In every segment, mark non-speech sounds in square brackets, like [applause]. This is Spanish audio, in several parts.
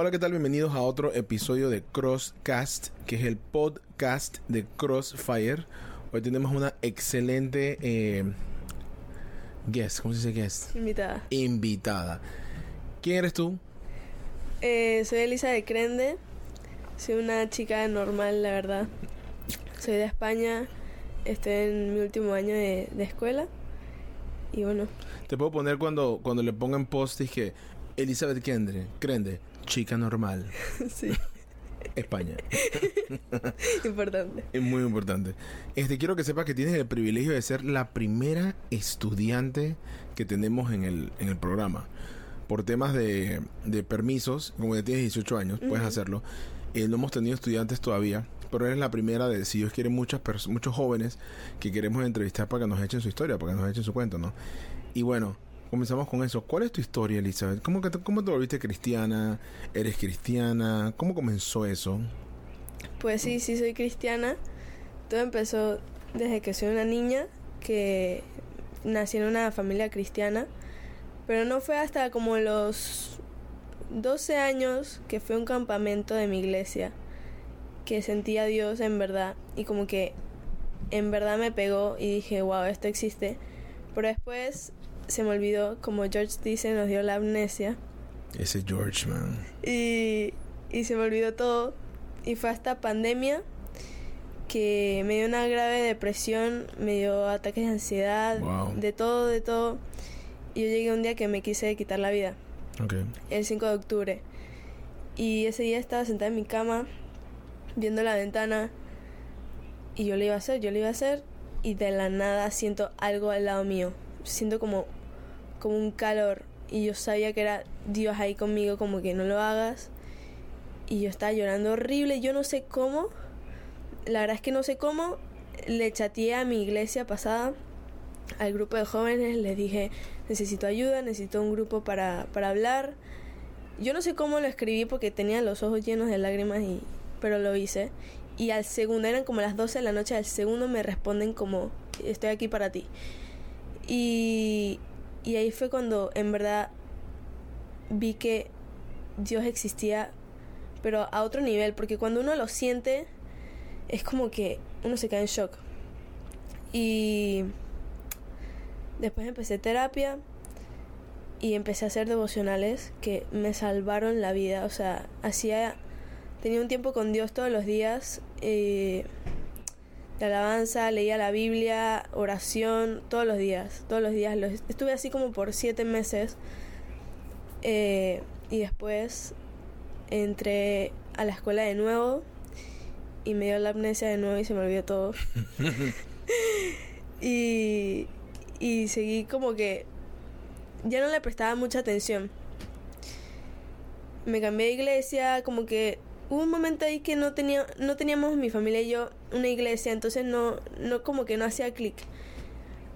Hola, ¿qué tal? Bienvenidos a otro episodio de Crosscast, que es el podcast de Crossfire. Hoy tenemos una excelente eh, guest, ¿cómo se dice guest? Invitada. Invitada. ¿Quién eres tú? Eh, soy Elisa de Crende. Soy una chica normal, la verdad. Soy de España. Estoy en mi último año de, de escuela. Y bueno, Te puedo poner cuando, cuando le pongan post que Elizabeth Kendre, Crende, chica normal, [laughs] sí, España. [laughs] importante. Es muy importante. Este, quiero que sepas que tienes el privilegio de ser la primera estudiante que tenemos en el, en el programa. Por temas de, de permisos, como ya tienes 18 años, puedes hacerlo. Eh, no hemos tenido estudiantes todavía, pero eres la primera de, si Dios quiere, muchas muchos jóvenes que queremos entrevistar para que nos echen su historia, para que nos echen su cuento, ¿no? Y bueno, comenzamos con eso. ¿Cuál es tu historia, Elizabeth? ¿Cómo, te, volviste cristiana? ¿Eres cristiana? ¿Cómo comenzó eso? Pues sí, sí soy cristiana. Todo empezó desde que soy una niña que nací en una familia cristiana. Pero no fue hasta como los 12 años que fue un campamento de mi iglesia que sentí a Dios en verdad y como que en verdad me pegó y dije, wow, esto existe. Pero después se me olvidó, como George dice, nos dio la amnesia. Ese George, man. Y, y se me olvidó todo. Y fue hasta pandemia que me dio una grave depresión, me dio ataques de ansiedad, Wow. de todo, de todo. Y yo llegué un día que me quise quitar la vida, Ok. el 5 de octubre. Y ese día estaba sentada en mi cama, viendo la ventana. Y yo le iba a hacer, yo le iba a hacer. Y de la nada siento algo al lado mío. Siento como, como un calor. Y yo sabía que era Dios ahí conmigo, como que no lo hagas. Y yo estaba llorando horrible. Yo no sé cómo. La verdad es que no sé cómo. Le chateé a mi iglesia pasada, al grupo de jóvenes. Les dije, necesito ayuda, necesito un grupo para, para hablar. Yo no sé cómo lo escribí porque tenía los ojos llenos de lágrimas, y, pero lo hice. Y al segundo, eran como las 12 de la noche, al segundo me responden como, estoy aquí para ti. Y, y ahí fue cuando en verdad vi que Dios existía, pero a otro nivel, porque cuando uno lo siente, es como que uno se cae en shock. Y después empecé terapia y empecé a hacer devocionales que me salvaron la vida. O sea, hacía. Tenía un tiempo con Dios todos los días. eh, de alabanza, leía la Biblia, oración, todos los días. Todos los días. Los- estuve así como por siete meses. eh, y después entré a la escuela de nuevo. Y me dio la amnesia de nuevo y se me olvidó todo. [laughs] y, y seguí como que ya no le prestaba mucha atención. Me cambié de iglesia, como que hubo un momento ahí que no tenía no teníamos mi familia y yo una iglesia, entonces no no como que no hacía clic.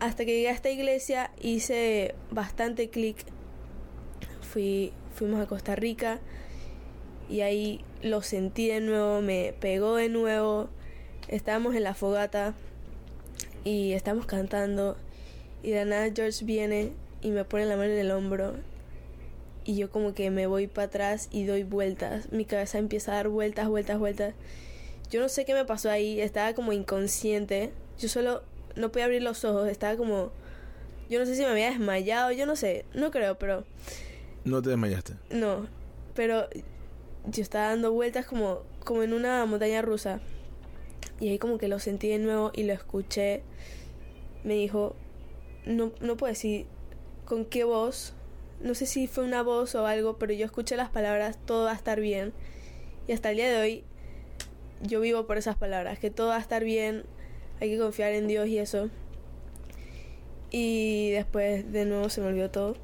Hasta que llegué a esta iglesia hice bastante clic. Fui fuimos a Costa Rica y ahí lo sentí de nuevo, me pegó de nuevo. Estábamos en la fogata y estamos cantando y de nada George viene y me pone la mano en el hombro y yo como que me voy para atrás y doy vueltas. Mi cabeza empieza a dar vueltas, vueltas, vueltas. Yo no sé qué me pasó ahí, estaba como inconsciente. Yo solo no podía abrir los ojos, estaba como... Yo no sé si me había desmayado, yo no sé, no creo, pero... No te desmayaste. No, pero yo estaba dando vueltas como, como en una montaña rusa. Y ahí como que lo sentí de nuevo y lo escuché. Me dijo, no, no puedo decir con qué voz. No sé si fue una voz o algo, pero yo escuché las palabras, todo va a estar bien. Y hasta el día de hoy yo vivo por esas palabras, que todo va a estar bien, hay que confiar en Dios y eso. Y después de nuevo se me olvidó todo.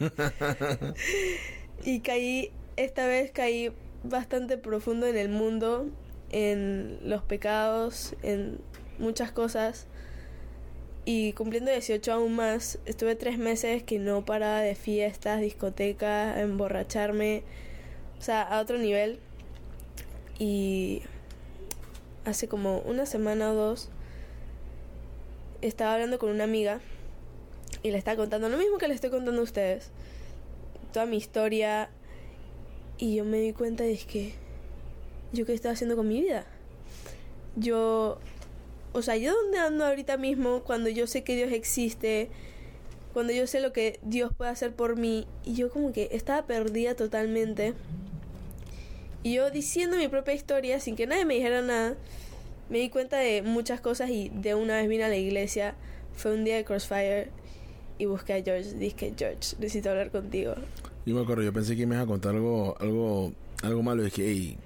[laughs] y caí, esta vez caí bastante profundo en el mundo, en los pecados, en muchas cosas. Y cumpliendo 18 aún más, estuve tres meses que no paraba de fiestas, discotecas, emborracharme, o sea, a otro nivel. Y hace como una semana o dos estaba hablando con una amiga y le estaba contando lo mismo que le estoy contando a ustedes. Toda mi historia Y yo me di cuenta de que, ¿yo qué estaba haciendo con mi vida? Yo, o sea, ¿yo dónde ando ahorita mismo cuando yo sé que Dios existe? Cuando yo sé lo que Dios puede hacer por mí. Y yo como que estaba perdida totalmente. Y yo diciendo mi propia historia sin que nadie me dijera nada, me di cuenta de muchas cosas y de una vez vine a la iglesia. Fue un día de Crossfire y busqué a George. Dije, George, necesito hablar contigo. Yo me acuerdo, yo pensé que me ibas a contar algo, algo, algo malo. Y dije, hey,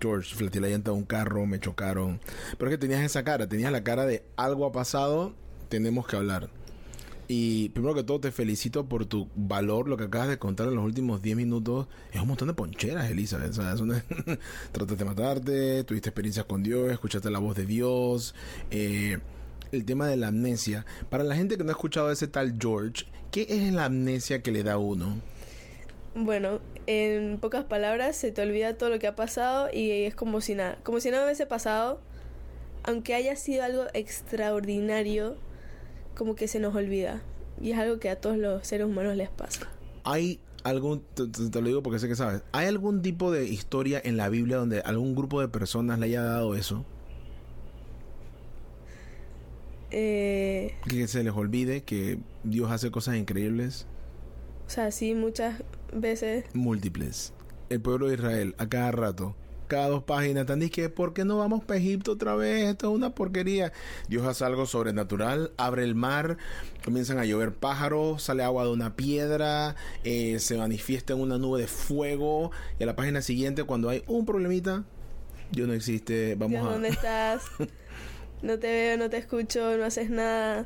George, fleté la llanta de un carro, me chocaron. Pero es que tenías esa cara, tenías la cara de algo ha pasado, tenemos que hablar. Y primero que todo te felicito por tu valor, lo que acabas de contar en los últimos 10 minutos. Es un montón de poncheras, Elizabeth. [laughs] Trataste de matarte, tuviste experiencias con Dios, escuchaste la voz de Dios. Eh, el tema de la amnesia. Para la gente que no ha escuchado ese tal George, ¿qué es la amnesia que le da a uno? Bueno, en pocas palabras, se te olvida todo lo que ha pasado y es como si nada, como si nada hubiese pasado, aunque haya sido algo extraordinario, como que se nos olvida. Y es algo que a todos los seres humanos les pasa. ¿Hay algún, te, te lo digo porque sé que sabes, ¿hay algún tipo de historia en la Biblia donde algún grupo de personas le haya dado eso? Eh, Que se les olvide que Dios hace cosas increíbles, o sea, sí, muchas veces. múltiples. El pueblo de Israel, a cada rato, cada dos páginas, están diciendo, ¿por qué no vamos para Egipto otra vez? Esto es una porquería. Dios hace algo sobrenatural, abre el mar, comienzan a llover pájaros, sale agua de una piedra, eh, se manifiesta en una nube de fuego. Y a la página siguiente, cuando hay un problemita, Dios no existe, vamos Dios, a... ¿dónde estás? [laughs] No te veo, no te escucho, no haces nada.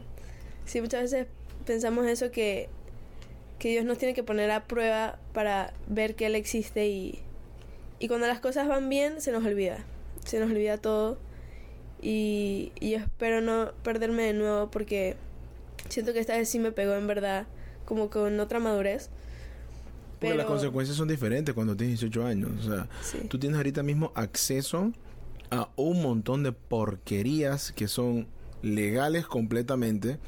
Sí, muchas veces pensamos eso que, que Dios nos tiene que poner a prueba para ver que Él existe y, y cuando las cosas van bien se nos olvida. Se nos olvida todo y, y yo espero no perderme de nuevo porque siento que esta vez sí me pegó en verdad como con otra madurez. Porque las consecuencias son diferentes cuando tienes 18 años. O sea, Sí. tú tienes ahorita mismo acceso a un montón de porquerías que son legales completamente,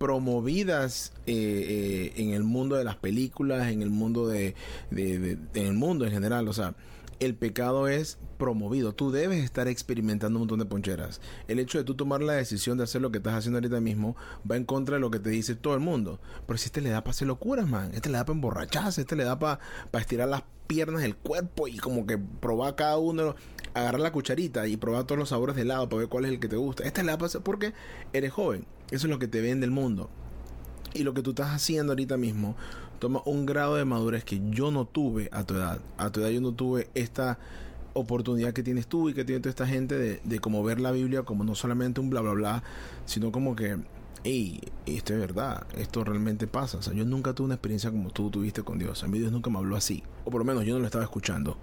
promovidas eh, eh, en el mundo de las películas, en el mundo de, de- en el mundo en general. O sea, el pecado es promovido. Tú debes estar experimentando un montón de poncheras. El hecho de tú tomar la decisión de hacer lo que estás haciendo ahorita mismo va en contra de lo que te dice todo el mundo. Pero si este le da para hacer locuras, man. Este le da para emborracharse, este le da para estirar las piernas del cuerpo y como que probar cada uno, agarrar la cucharita y probar todos los sabores de helado para ver cuál es el que te gusta. Le da para hacer porque eres joven. Eso es lo que te vende el mundo. Y lo que tú estás haciendo ahorita mismo toma un grado de madurez que yo no tuve a tu edad. A tu edad yo no tuve esta oportunidad que tienes tú y que tiene toda esta gente de, de como ver la Biblia como no solamente un bla bla bla, sino como que, hey, esto es verdad, esto realmente pasa. O sea, yo nunca tuve una experiencia como tú tuviste con Dios. A mí Dios nunca me habló así. O por lo menos yo no lo estaba escuchando.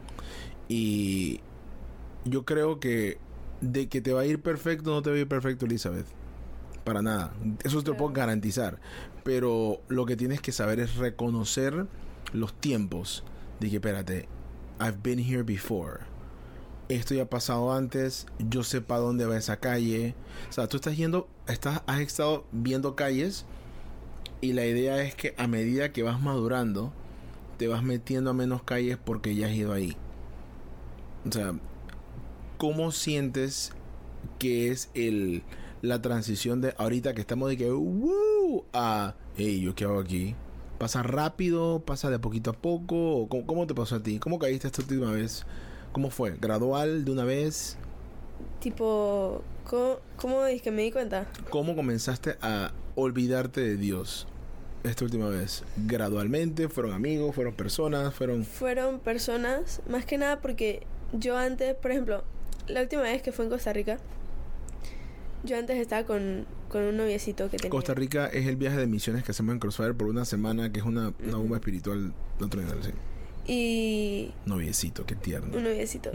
Y yo creo que de que te va a ir perfecto, no te va a ir perfecto, Elizabeth. Para nada. Eso te lo puedo garantizar. Pero lo que tienes que saber es reconocer los tiempos. De que, espérate, I've been here before. Esto ya ha pasado antes. Yo sé para dónde va esa calle. O sea, tú estás yendo, estás, has estado viendo calles. Y la idea es que a medida que vas madurando, te vas metiendo a menos calles porque ya has ido ahí. O sea, ¿cómo sientes que es el la transición de ahorita que estamos de que "Woo", a hey, yo qué hago aquí? ¿Pasa rápido? ¿Pasa de poquito a poco? ¿O ¿Cómo, cómo te pasó a ti? ¿Cómo caíste esta última vez? ¿Cómo fue? ¿Gradual de una vez? Tipo, ¿cómo, cómo es que me di cuenta? ¿Cómo comenzaste a olvidarte de Dios esta última vez? ¿Gradualmente? ¿Fueron amigos? ¿Fueron personas? ¿Fueron...? Fueron personas, más que nada porque yo antes, por ejemplo, la última vez que fue en Costa Rica, yo antes estaba con, con un noviecito que tenía. Costa Rica es el viaje de misiones que hacemos en Crossfire por una semana, que es una, una bomba espiritual de otro nivel, sí. Y Noviecito, qué tierno. un noviecito.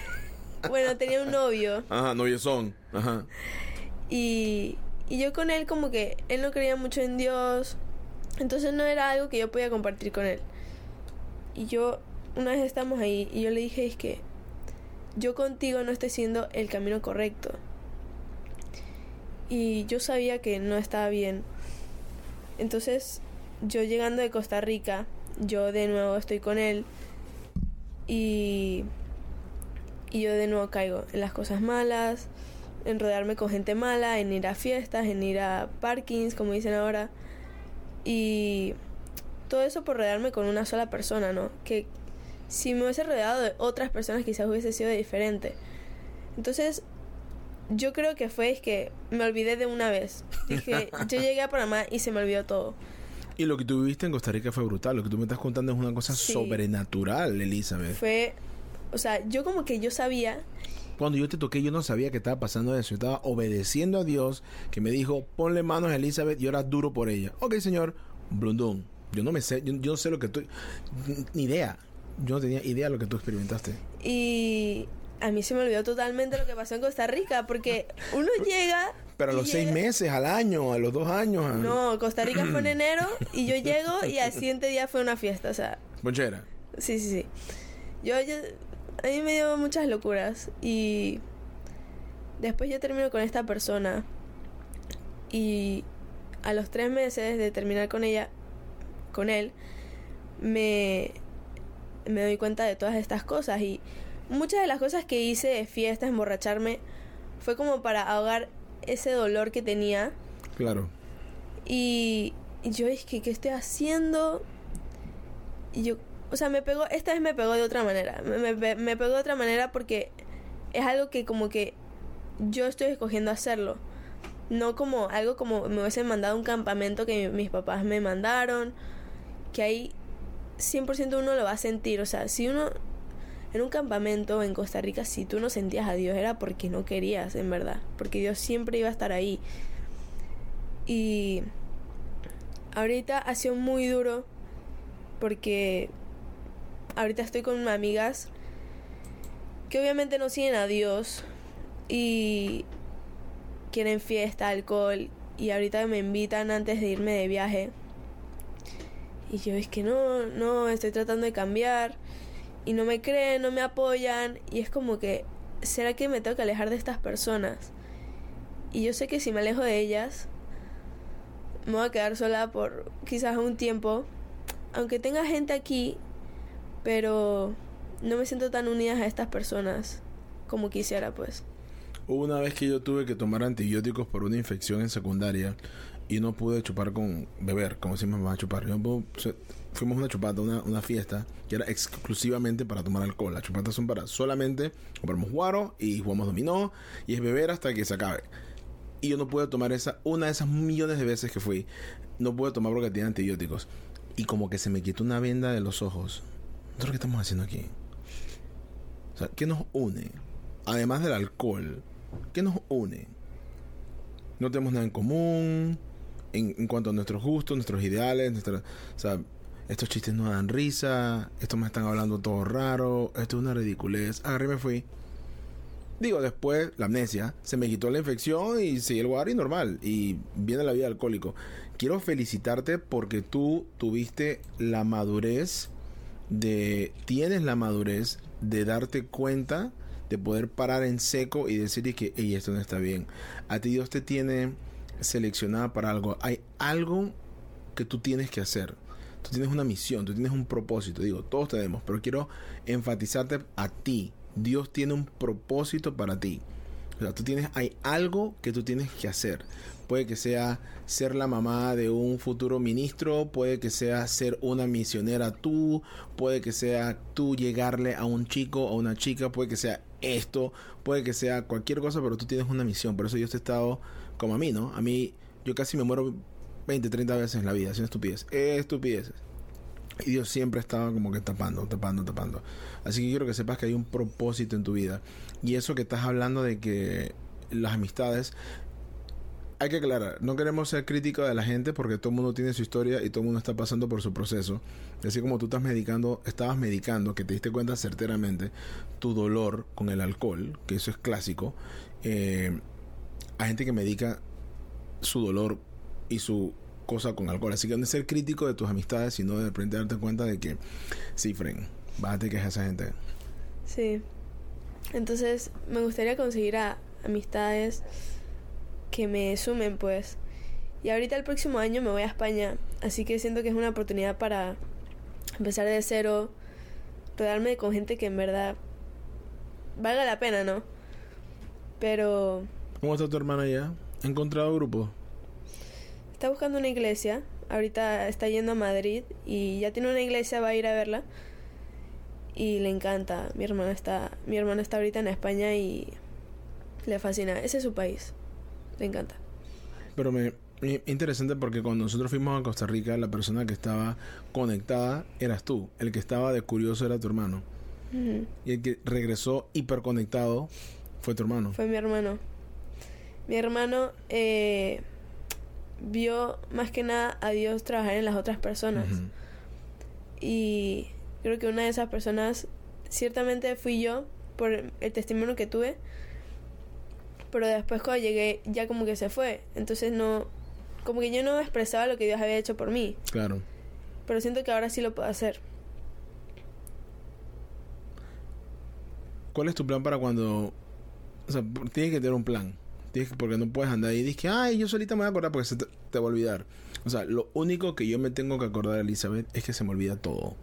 [laughs] bueno, tenía un novio Ajá, noviezón. Ajá. y, y yo con él como que él no creía mucho en Dios, entonces no era algo que yo podía compartir con él. Y yo, una vez estamos ahí y yo le dije, es que yo contigo no estoy siendo el camino correcto. Y yo sabía que no estaba bien. Entonces, yo llegando de Costa Rica, yo de nuevo estoy con él. Y, y yo de nuevo caigo en las cosas malas, en rodearme con gente mala, en ir a fiestas, en ir a parkings, como dicen ahora. Y todo eso por rodearme con una sola persona, ¿no? Que si me hubiese rodeado de otras personas quizás hubiese sido diferente. Entonces, yo creo que fue es que me olvidé de una vez. Dije, [laughs] yo llegué a Panamá y se me olvidó todo. Y lo que tú viviste en Costa Rica fue brutal. Lo que tú me estás contando es una cosa Sí. sobrenatural, Elizabeth. Fue, o sea, yo como que yo sabía, Cuando yo te toqué, yo no sabía que estaba pasando eso. Yo estaba obedeciendo a Dios, que me dijo, ponle manos a Elizabeth y ahora duro por ella. Ok, señor, blundón. Yo no me sé, yo, yo no sé lo que tú... Ni idea. Yo no tenía idea de lo que tú experimentaste. y a mí se me olvidó totalmente lo que pasó en Costa Rica, porque [laughs] uno llega... Pero a los seis meses, al año, a los dos años... a- No, Costa Rica fue en [clears throat] enero y yo llego y al siguiente día fue una fiesta, o sea, Ponchera. Sí, sí, sí. Yo, yo, a mí me dio muchas locuras y después yo termino con esta persona y a los tres meses de terminar con ella, con él, me, me doy cuenta de todas estas cosas y muchas de las cosas que hice de fiesta, emborracharme, fue como para ahogar ese dolor que tenía Claro. y, yo es que, ¿qué estoy haciendo? Y yo, o sea, me pegó, esta vez me pegó de otra manera. Me, me, me pegó de otra manera porque es algo que como que yo estoy escogiendo hacerlo. No como algo como me hubiesen mandado a un campamento que mi- mis papás me mandaron. Que ahí 100% uno lo va a sentir. O sea, si uno en un campamento en Costa Rica, si tú no sentías a Dios era porque no querías, en verdad. Porque Dios siempre iba a estar ahí. Y ahorita ha sido muy duro porque ahorita estoy con amigas que obviamente no siguen a Dios y quieren fiesta, alcohol y ahorita me invitan antes de irme de viaje. Y yo es que no, no, estoy tratando de cambiar y no me creen, no me apoyan y es como que, ¿será que me tengo que alejar de estas personas? Y yo sé que si me alejo de ellas, me voy a quedar sola por quizás un tiempo. Aunque tenga gente aquí, pero no me siento tan unida a estas personas como quisiera, pues. Hubo una vez que yo tuve que tomar antibióticos por una infección en secundaria y no pude chupar con beber, como si me va a chupar. Fuimos a una chupata, una, una fiesta que era exclusivamente para tomar alcohol. Las chupatas son para solamente compramos guaro y jugamos dominó y es beber hasta que se acabe. Y yo no pude tomar esa, una de esas millones de veces que fui, no pude tomar porque tenía antibióticos. Y como que se me quitó una venda de los ojos. ¿Nosotros qué estamos haciendo aquí? O sea, ¿qué nos une? Además del alcohol, ¿qué nos une? No tenemos nada en común en, cuanto a nuestros gustos, nuestros ideales, nuestra, estos chistes no dan risa, estos me están hablando todo raro, esto es una ridiculez. Agarré y me fui. Digo, después, la amnesia, se me quitó la infección y seguí el y normal. Y viene la vida alcohólico. Quiero felicitarte porque tú tuviste la madurez de. Tienes la madurez de darte cuenta, de poder parar en seco y decir que, esto no está bien. A ti Dios te tiene seleccionada para algo. Hay algo que tú tienes que hacer. Tú tienes una misión, tú tienes un propósito. Digo, todos tenemos, pero quiero enfatizarte a ti. Dios tiene un propósito para ti. O sea, tú tienes, hay algo que tú tienes que hacer. Puede que sea ser la mamá de un futuro ministro, puede que sea ser una misionera tú, puede que sea tú llegarle a un chico o una chica, puede que sea esto, puede que sea cualquier cosa, pero tú tienes una misión. Por eso yo te he estado como a mí, ¿no? A mí, yo casi me muero 20, 30 veces en la vida haciendo estupidez. Estupideces. Y Dios siempre estaba como que tapando, tapando, tapando. Así que quiero que sepas que hay un propósito en tu vida. Y eso que estás hablando de que las amistades, hay que aclarar, no queremos ser críticos de la gente porque todo el mundo tiene su historia y todo el mundo está pasando por su proceso. Así como tú estás medicando, estabas medicando, que te diste cuenta certeramente, tu dolor con el alcohol, que eso es clásico. Eh, hay gente que medica su dolor y su cosa con alcohol. Así que no ser crítico de tus amistades, sino de repente darte cuenta de que, sí, Fren, bájate que es esa gente. Sí. Entonces, me gustaría conseguir a amistades que me sumen, pues. Y ahorita el próximo año me voy a España, así que siento que es una oportunidad para empezar de cero, rodearme con gente que en verdad valga la pena, ¿no? Pero ¿Cómo está tu hermana ya? ¿Ha encontrado grupo? está buscando una iglesia. Ahorita está yendo a Madrid y ya tiene una iglesia, va a ir a verla. Y le encanta. Mi hermana está, mi hermana está ahorita en España y le fascina. Ese es su país. Le encanta. Pero me, me- interesante porque cuando nosotros fuimos a Costa Rica, la persona que estaba conectada eras tú. El que estaba de curioso era tu hermano. Y el que regresó hiperconectado fue tu hermano. Fue mi hermano. Mi hermano eh, vio más que nada a Dios trabajar en las otras personas. Y creo que una de esas personas ciertamente fui yo por el testimonio que tuve. Pero después cuando llegué ya como que se fue. Entonces no... Como que yo no expresaba lo que Dios había hecho por mí. Claro. Pero siento que ahora sí lo puedo hacer. ¿Cuál es tu plan para cuando... O sea, tienes que tener un plan. Que- porque no puedes andar ahí dices, ay, yo solita me voy a acordar porque se te, te va a olvidar. O sea, lo único que yo me tengo que acordar, Elizabeth, es que se me olvida todo.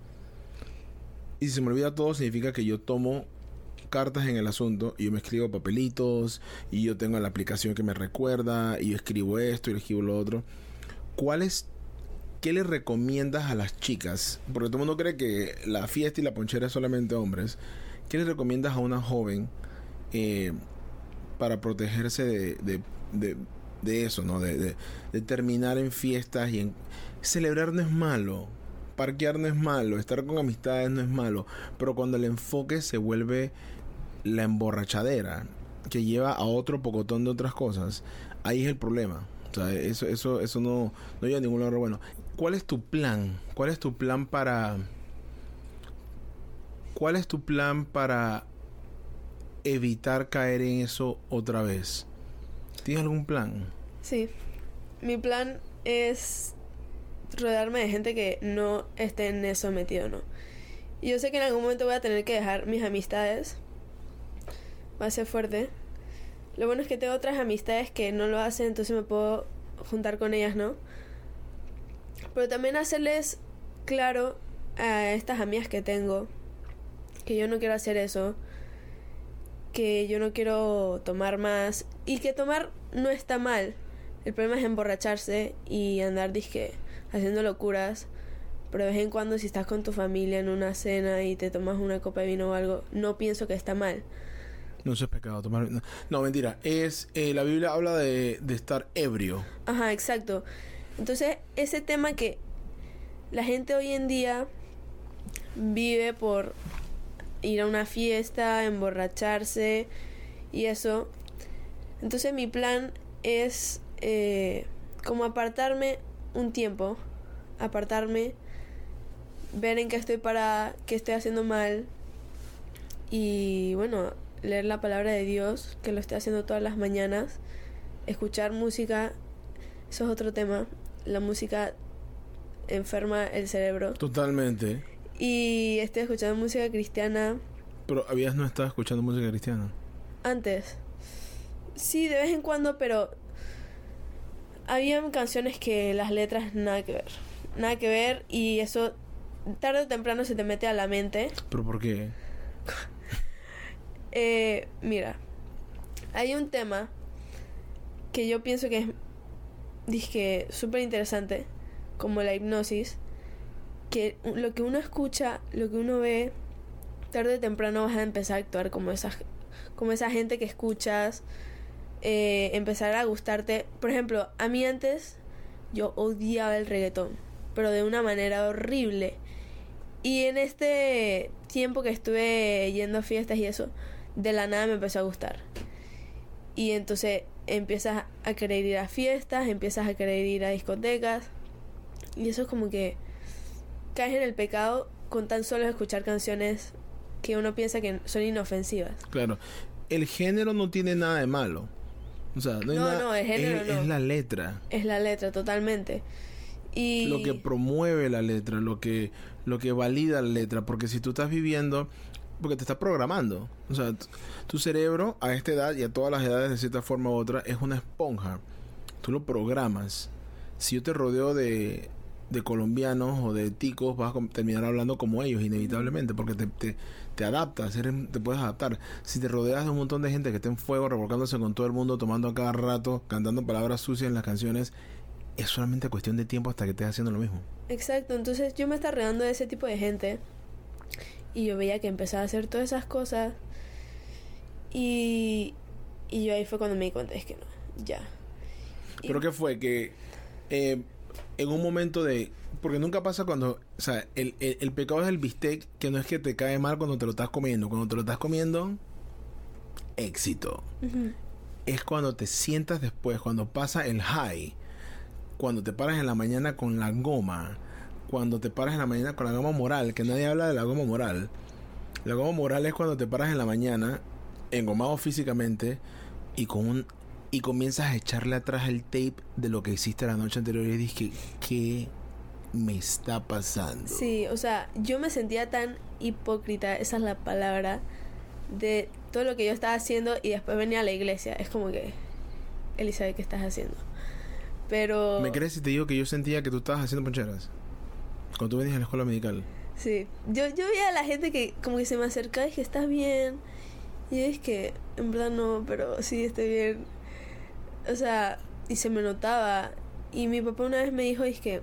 Y si se me olvida todo, significa que yo tomo cartas en el asunto y yo me escribo papelitos y yo tengo la aplicación que me recuerda y yo escribo esto y yo escribo lo otro. ¿Cuál es ¿qué le recomiendas a las chicas? Porque todo el mundo cree que la fiesta y la ponchera es solamente hombres. ¿Qué le recomiendas a una joven eh, para protegerse de, de, de- eso, ¿no? De terminar en fiestas y en... Celebrar no es malo, parquear no es malo, estar con amistades no es malo, pero cuando el enfoque se vuelve la emborrachadera, que lleva a otro pocotón de otras cosas, ahí es el problema. O sea, eso, eso, eso no, no lleva a ningún lado bueno. ¿Cuál es tu plan? ¿Cuál es tu plan para... ¿Cuál es tu plan para evitar caer en eso otra vez? ¿Tienes algún plan? Sí. Mi plan es rodearme de gente que no esté en eso metido, ¿no? Y yo sé que en algún momento voy a tener que dejar mis amistades. Va a ser fuerte. Lo bueno es que tengo otras amistades que no lo hacen, entonces me puedo juntar con ellas, ¿no? Pero también hacerles claro a estas amigas que tengo que yo no quiero hacer eso, que yo no quiero tomar más y que tomar no está mal. El problema es emborracharse y andar disque haciendo locuras. Pero de vez en cuando si estás con tu familia en una cena y te tomas una copa de vino o algo, no pienso que está mal. No eso es pecado tomar. No, no, mentira. Es eh, la Biblia habla de, de estar ebrio. Ajá, exacto. Entonces, ese tema que la gente hoy en día vive por ir a una fiesta, emborracharse y eso. Entonces, mi plan es eh, como apartarme un tiempo, apartarme, ver en qué estoy parada, qué estoy haciendo mal y bueno, leer la palabra de Dios, que lo estoy haciendo todas las mañanas, escuchar música eso es otro tema. La música enferma el cerebro. Totalmente. Y estoy escuchando música cristiana Pero habías no estado escuchando música cristiana. antes. Sí, de vez en cuando, pero habían canciones que las letras nada que ver. Nada que ver y eso tarde o temprano se te mete a la mente. ¿Pero por qué? [laughs] Eh, mira, hay un tema que yo pienso que es dizque súper interesante, como la hipnosis, que lo que uno escucha, lo que uno ve, tarde o temprano vas a empezar a actuar como esa, como esa gente que escuchas, eh, empezar a gustarte. Por ejemplo, a mí antes yo odiaba el reggaetón, pero de una manera horrible. Y en este tiempo que estuve yendo a fiestas y eso, de la nada me empezó a gustar. Y entonces empiezas a querer ir a fiestas, empiezas a querer ir a discotecas. Y eso es como que caes en el pecado con tan solo escuchar canciones que uno piensa que son inofensivas. Claro. El género no tiene nada de malo. O sea, no, No, nada- no, el género es, no. es la letra. Es la letra totalmente. Y Lo que promueve la letra, lo que, lo que valida la letra. Porque si tú estás viviendo, porque te está programando. O sea, tu cerebro a esta edad y a todas las edades de cierta forma u otra es una esponja. Tú lo programas. Si yo te rodeo de, de colombianos o de ticos vas a terminar hablando como ellos inevitablemente porque te, te, te adaptas, te puedes adaptar. Si te rodeas de un montón de gente que está en fuego, revolcándose con todo el mundo, tomando a cada rato, cantando palabras sucias en las canciones, es solamente cuestión de tiempo hasta que estés haciendo lo mismo. Exacto, entonces yo me estaba rodeando de ese tipo de gente y yo veía que empezaba a hacer todas esas cosas y, y yo ahí fue cuando me di cuenta, es que no, ya. ¿Pero qué fue? Que eh, en un momento de... Porque nunca pasa cuando... O sea, el, el, pecado es el bistec, que no es que te cae mal cuando te lo estás comiendo. Cuando te lo estás comiendo, éxito. Es cuando te sientas después, cuando pasa el high. Cuando te paras en la mañana con la goma. Cuando te paras en la mañana con la goma moral, que nadie habla de la goma moral. La goma moral es cuando te paras en la mañana, engomado físicamente, y con un y comienzas a echarle atrás el tape de lo que hiciste la noche anterior y dije, ¿qué me está pasando? Sí, o sea, yo me sentía tan hipócrita, esa es la palabra, de todo lo que yo estaba haciendo y después venía a la iglesia. Es como que, Elizabeth, ¿qué estás haciendo? Pero... ¿Me crees si te digo que yo sentía que tú estabas haciendo poncheras? Cuando tú venías a la escuela medical. Sí, yo, yo veía a la gente que como que se me acercaba y dije, ¿estás bien? Y es que, en verdad no, pero sí, estoy bien o sea, y se me notaba. Y mi papá una vez me dijo, es que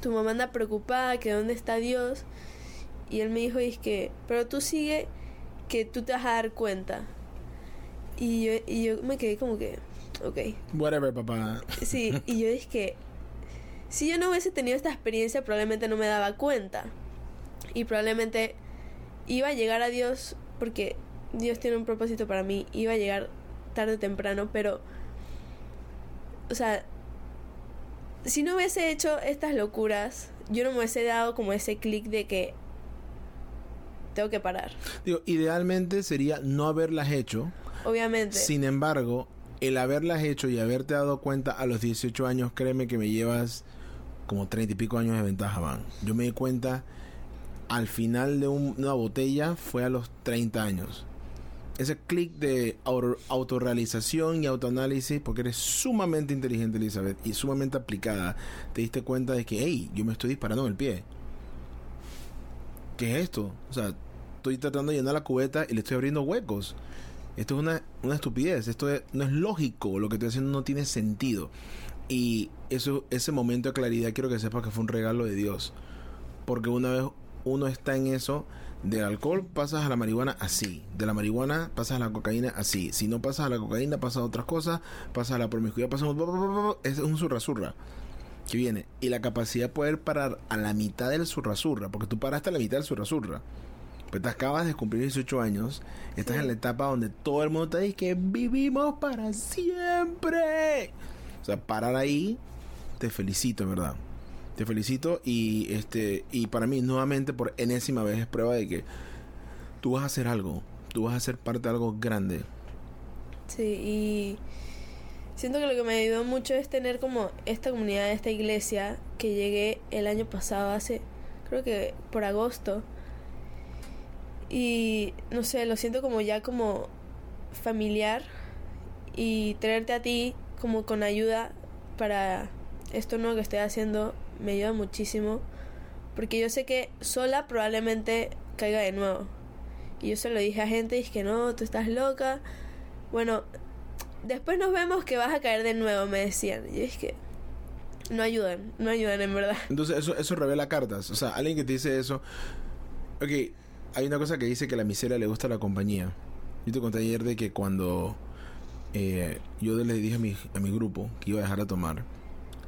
tu mamá anda preocupada, que dónde está Dios. Y él me dijo, es que, pero tú sigue, que tú te vas a dar cuenta. Y yo, y yo me quedé como que, ok. Whatever, papá. Sí, y yo dije que, si yo no hubiese tenido esta experiencia, probablemente no me daba cuenta. Y probablemente iba a llegar a Dios, porque Dios tiene un propósito para mí, iba a llegar tarde o temprano, pero o sea, si no hubiese hecho estas locuras, yo no me hubiese dado como ese clic de que tengo que parar. Digo, idealmente sería no haberlas hecho. Obviamente. Sin embargo, el haberlas hecho y haberte dado cuenta a los 18 años, créeme que me llevas como 30 y pico años de ventaja, van. Yo me di cuenta al final de una botella fue a los 30 años ese clic de autorrealización y autoanálisis, porque eres sumamente inteligente, Elizabeth, y sumamente aplicada, te diste cuenta de que, hey, yo me estoy disparando en el pie. ¿Qué es esto? O sea, estoy tratando de llenar la cubeta y le estoy abriendo huecos. Esto es una, una estupidez, esto no es lógico, lo que estoy haciendo no tiene sentido. Y eso, ese momento de claridad quiero que sepas que fue un regalo de Dios. Porque una vez uno está en eso, del alcohol pasas a la marihuana así. De la marihuana pasas a la cocaína así. Si no pasas a la cocaína, pasas a otras cosas. Pasas a la promiscuidad, pasas a... Es un surra surra que viene. Y la capacidad de poder parar a la mitad del surra surra. Porque tú paraste a la mitad del surra surra. Pues te acabas de cumplir 18 años. Estás en la etapa donde todo el mundo te dice que vivimos para siempre. O sea, parar ahí, te felicito, en verdad te felicito y este y para mí nuevamente por enésima vez es prueba de que tú vas a hacer algo, tú vas a ser parte de algo grande. Sí, y siento que lo que me ayudó mucho es tener como esta comunidad, esta iglesia que llegué el año pasado, hace creo que por agosto. Y no sé, lo siento como ya como familiar y tenerte a ti como con ayuda para esto nuevo que estoy haciendo me ayuda muchísimo porque yo sé que sola probablemente caiga de nuevo. Y yo se lo dije a gente y es que no, tú estás loca. Bueno, después nos vemos que vas a caer de nuevo, me decían. Y es que no ayudan, no ayudan en verdad. Entonces eso, eso revela cartas. O sea, alguien que te dice eso... Ok, hay una cosa que dice que la miseria le gusta la compañía. Yo te conté ayer de que cuando eh, yo le dije a mi, a mi grupo que iba a dejar de tomar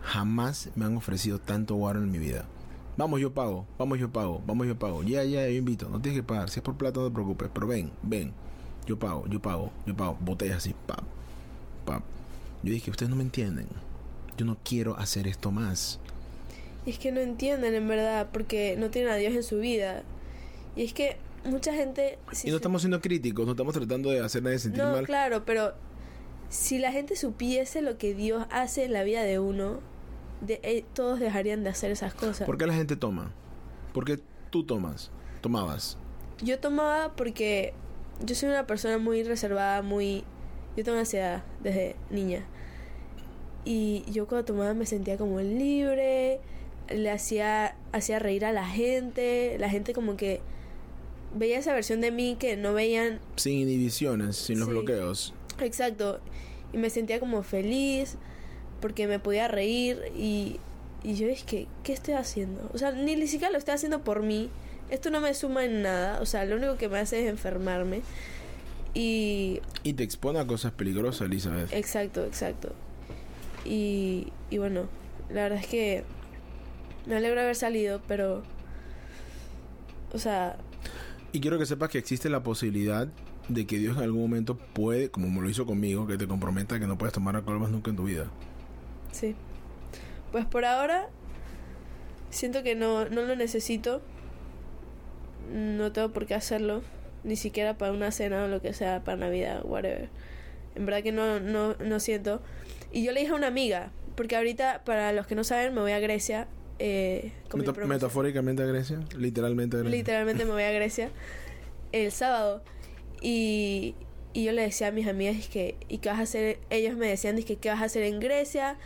Jamás me han ofrecido tanto guaro en mi vida. Vamos, yo pago, vamos, yo pago, vamos, yo pago. Ya, ya, yo invito, no tienes que pagar. Si es por plata, no te preocupes, pero ven, ven. Yo pago, yo pago, yo pago. Botellas así, pap, pap. Yo dije, ustedes no me entienden. Yo no quiero hacer esto más. Y es que no entienden en verdad, porque no tienen a Dios en su vida. Y es que mucha gente... y no estamos siendo críticos, no estamos tratando de hacer nadie sentir no, mal. claro, pero si la gente supiese lo que Dios hace en la vida de uno, de, eh, todos dejarían de hacer esas cosas. ¿Por qué la gente toma? ¿Por qué tú tomas? ¿Tomabas? Yo tomaba porque yo soy una persona muy reservada, muy... Yo tengo ansiedad desde niña. Y yo cuando tomaba me sentía como libre, le hacía, hacía reír a la gente, la gente como que veía esa versión de mí que no veían. Sin inhibiciones, sin los Sí. bloqueos. Exacto. Y me sentía como feliz porque me podía reír y, y yo es que, ¿qué estoy haciendo? O sea, ni siquiera lo estoy haciendo por mí. Esto no me suma en nada. O sea, lo único que me hace es enfermarme. Y Y te expone a cosas peligrosas, Elizabeth. Exacto, exacto. Y, y bueno, la verdad es que me alegro haber salido, pero... O sea, Y quiero que sepas que existe la posibilidad de que Dios en algún momento puede, como me lo hizo conmigo, que te comprometa que no puedes tomar alcohol más nunca en tu vida. sí. Pues por ahora siento que no, no lo necesito. No tengo por qué hacerlo. Ni siquiera para una cena o lo que sea, para Navidad, whatever. En verdad que no, no, no siento. Y yo le dije a una amiga, porque ahorita, para los que no saben, me voy a Grecia. Eh, con mi Meta- promoción. metafóricamente a Grecia, literalmente a Grecia. Literalmente me voy a Grecia [laughs] el sábado. Y, y yo le decía a mis amigas que, ¿y qué vas a hacer? Ellos me decían que, ¿qué vas a hacer en Grecia?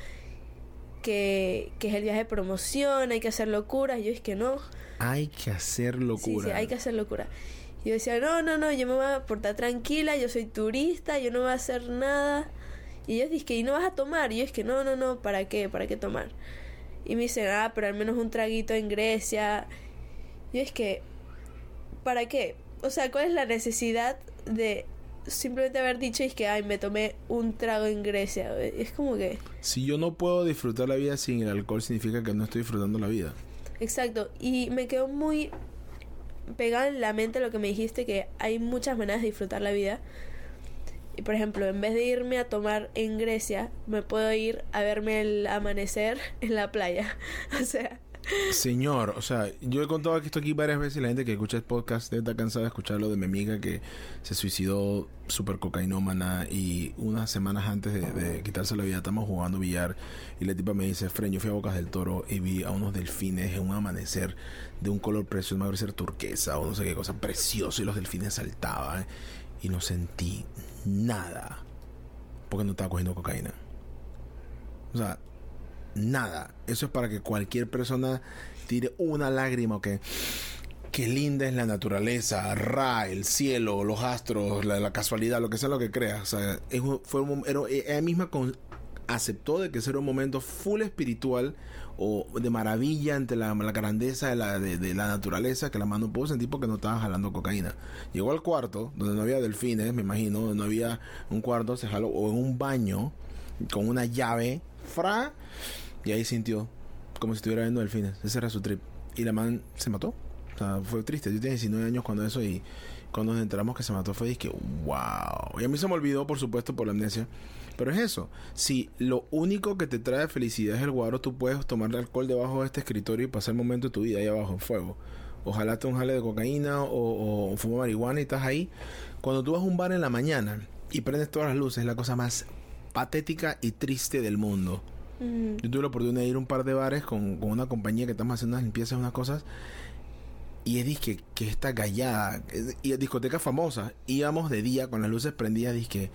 Que, que es el viaje de promoción, hay que hacer locuras. Y yo es que no. Hay que hacer locura. Sí, sí, hay que hacer locura. Y yo decía, no, no, no, yo me voy a portar tranquila, yo soy turista, yo no voy a hacer nada. Y ellos dicen, ¿y no vas a tomar? Y yo es que no, no, no, ¿para qué? ¿Para qué tomar? Y me dicen, ah, pero al menos un traguito en Grecia. Y es que, ¿para qué? O sea, ¿cuál es la necesidad de simplemente haber dicho es que, ay, me tomé un trago en Grecia? Es como que... Si yo no puedo disfrutar la vida sin el alcohol, significa que no estoy disfrutando la vida. Exacto, y me quedó muy pegado en la mente lo que me dijiste, que hay muchas maneras de disfrutar la vida. Y por ejemplo, en vez de irme a tomar en Grecia, me puedo ir a verme el amanecer en la playa. [laughs] O sea, Señor, o sea, yo he contado esto aquí varias veces y la gente que escucha el podcast estar cansada de escucharlo de mi amiga que se suicidó súper cocainómana y unas semanas antes de, quitarse la vida estamos jugando billar y la tipa me dice, Fren, yo fui a Bocas del Toro y vi a unos delfines en un amanecer de un color precioso, me ser turquesa o no sé qué cosa, precioso y los delfines saltaban y no sentí nada porque no estaba cogiendo cocaína. O sea, nada. Eso es para que cualquier persona tire una lágrima o linda es la naturaleza, Ra, el cielo, los astros, la, la casualidad, lo que sea lo que creas. O sea, es fue un, era- ella misma aceptó de que ese era un momento full espiritual o de maravilla ante la, la grandeza de la, de, de la naturaleza que la mano pudo sentir porque no estaba jalando cocaína. Llegó al cuarto donde no había delfines, me imagino, donde no había un cuarto, se jaló o en un baño con una llave, fra, y ahí sintió como si estuviera viendo delfines. Ese era su trip. Y la man se mató. O sea, fue triste. Yo tenía 19 años cuando eso y cuando nos enteramos que se mató fue que wow. Y a mí se me olvidó, por supuesto, por la amnesia. Pero es eso. Si lo único que te trae felicidad es el guaro, tú puedes tomar alcohol debajo de este escritorio y pasar el momento de tu vida ahí abajo en fuego. Ojalá te un jale de cocaína o, o marihuana y estás ahí. Cuando tú vas a un bar en la mañana y prendes todas las luces, es la cosa más patética y triste del mundo. Mm, Yo tuve la oportunidad de ir a un par de bares con, con una compañía que estamos haciendo unas limpiezas, unas cosas. Y es disque que esta gallada, es- y discoteca famosa, íbamos de día con las luces prendidas, disque,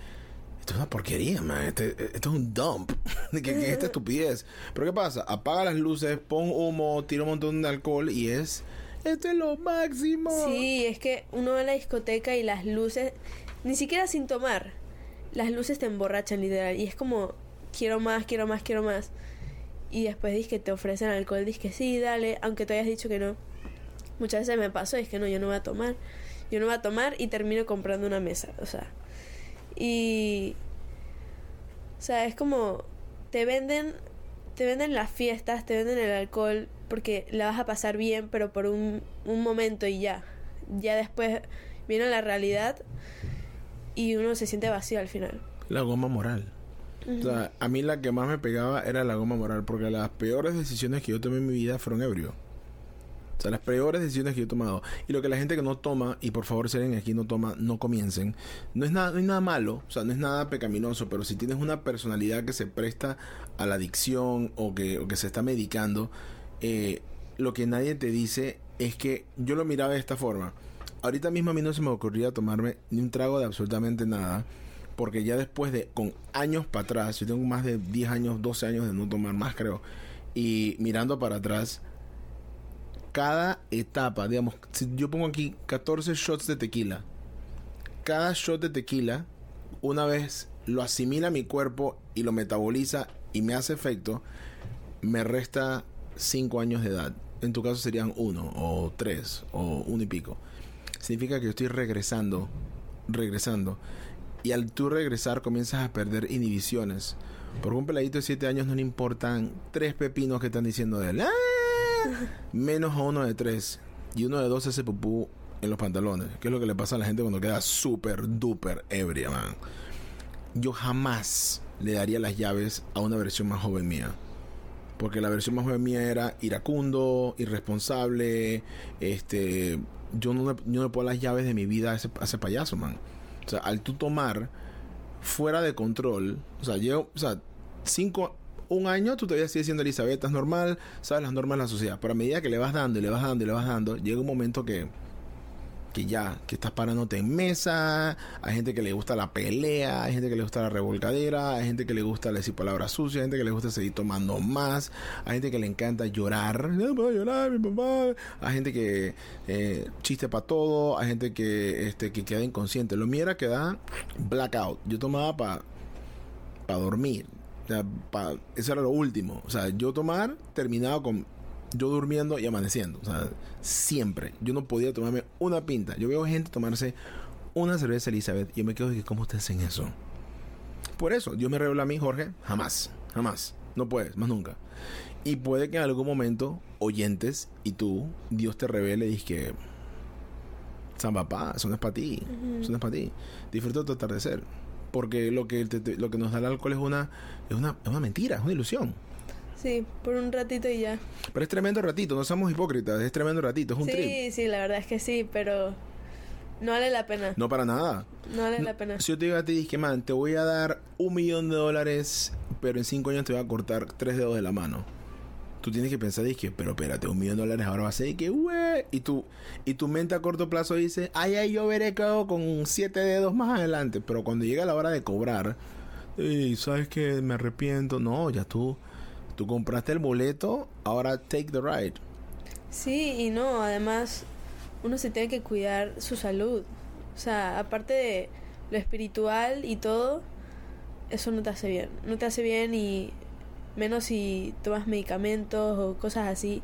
esto es una porquería, man, este- esto es un dump, [laughs] que, que esta estupidez. Pero ¿qué pasa? Apaga las luces, pon humo, tira un montón de alcohol y es, esto es lo máximo. Sí, es que uno va a la discoteca y las luces, ni siquiera sin tomar, las luces te emborrachan literal. Y es como, quiero más, quiero más, quiero más. Y después dices que te ofrecen alcohol, dices que sí, dale, aunque te hayas dicho que no. Muchas veces me pasó, es que no, yo no voy a tomar. Yo no voy a tomar y termino comprando una mesa, o sea. Y... O sea, es como, te venden, te venden las fiestas, te venden el alcohol, porque la vas a pasar bien, pero por un, un momento y ya. Ya después viene la realidad y uno se siente vacío al final. La goma moral. A mí la que más me pegaba era la goma moral, porque las peores decisiones que yo tomé en mi vida fueron ebrio. O sea, las peores decisiones que yo he tomado. Y lo que la gente que no toma, y por favor si alguien aquí no toma, no comiencen. No es nada, no es nada malo, o sea, no es nada pecaminoso, pero si tienes una personalidad que se presta a la adicción o que, o que se está medicando, eh, lo que nadie te dice es que yo lo miraba de esta forma. Ahorita mismo a mí no se me ocurría tomarme ni un trago de absolutamente nada. Porque ya después de, con años para atrás, yo tengo más de 10 años, 12 años de no tomar más, creo. Y mirando para atrás, cada etapa, digamos, si yo pongo aquí 14 shots de tequila, cada shot de tequila, una vez lo asimila mi cuerpo y lo metaboliza y me hace efecto, me resta 5 años de edad. En tu caso serían 1 o 3 o 1 y pico. Significa que yo estoy regresando, regresando. Y al tú regresar comienzas a perder inhibiciones. Porque un peladito de 7 años no le importan tres pepinos que están diciendo de él. ¡Ah! [laughs] Menos a uno de 3. Y uno de 2 hace pupú en los pantalones. Que es lo que le pasa a la gente cuando queda súper, duper ebria, man. Yo jamás le daría las llaves a una versión más joven mía. Porque la versión más joven mía era iracundo, irresponsable. Este. Yo no, yo no puedo las llaves de mi vida a ese, a ese payaso, man. O sea, al tú tomar fuera de control, o sea, llevo, o sea, cinco, un año tú todavía sigues siendo Elizabeth, es normal, sabes las normas de la sociedad, pero a medida que le vas dando y le vas dando y le vas dando, llega un momento que que ya, que estás parándote en mesa, hay gente que le gusta la pelea, hay gente que le gusta la revolcadera, hay gente que le gusta decir palabras sucias, hay gente que le gusta seguir tomando más, hay gente que le encanta llorar, no puedo llorar, mi papá, hay gente que eh, chiste para todo, hay gente que este que queda inconsciente. Lo mío era que da blackout. Yo tomaba para para dormir. O sea, pa, eso era lo último. O sea, yo tomar terminaba con yo durmiendo y amaneciendo. O sea, siempre. Yo no podía tomarme una pinta. Yo veo gente tomarse una cerveza Elizabeth y yo me quedo de cómo ustedes hacen eso. Por eso, yo me revelo a mí, Jorge, jamás, jamás. No puedes, más nunca. Y puede que en algún momento, oyentes y tú, Dios te revele y dices que, San papá, eso no es para ti, eso no es para ti. Disfruta tu atardecer. Porque lo que, te, te, lo que nos da el alcohol es una, es una, es una mentira, es una ilusión. Sí, por un ratito y ya. Pero es tremendo ratito, no somos hipócritas, es tremendo ratito, es un sí, trip. Sí, sí, la verdad es que sí, pero no vale la pena. No para nada. No vale la pena. Si yo te digo a ti, que man, te voy a dar un millón de dólares, pero en cinco años te voy a cortar tres dedos de la mano. Tú tienes que pensar, dije, pero espérate, un millón de dólares ahora va a ser y que, güey. Y tu, y tu mente a corto plazo dice, ay, ay, yo veré qué hago con siete dedos más adelante. Pero cuando llega la hora de cobrar, y sabes que me arrepiento. No, ya tú tú compraste el boleto, ahora take the ride. Sí, y no, además uno se tiene que cuidar su salud. O sea, aparte de lo espiritual y todo, eso no te hace bien. No te hace bien y menos si tomas medicamentos o cosas así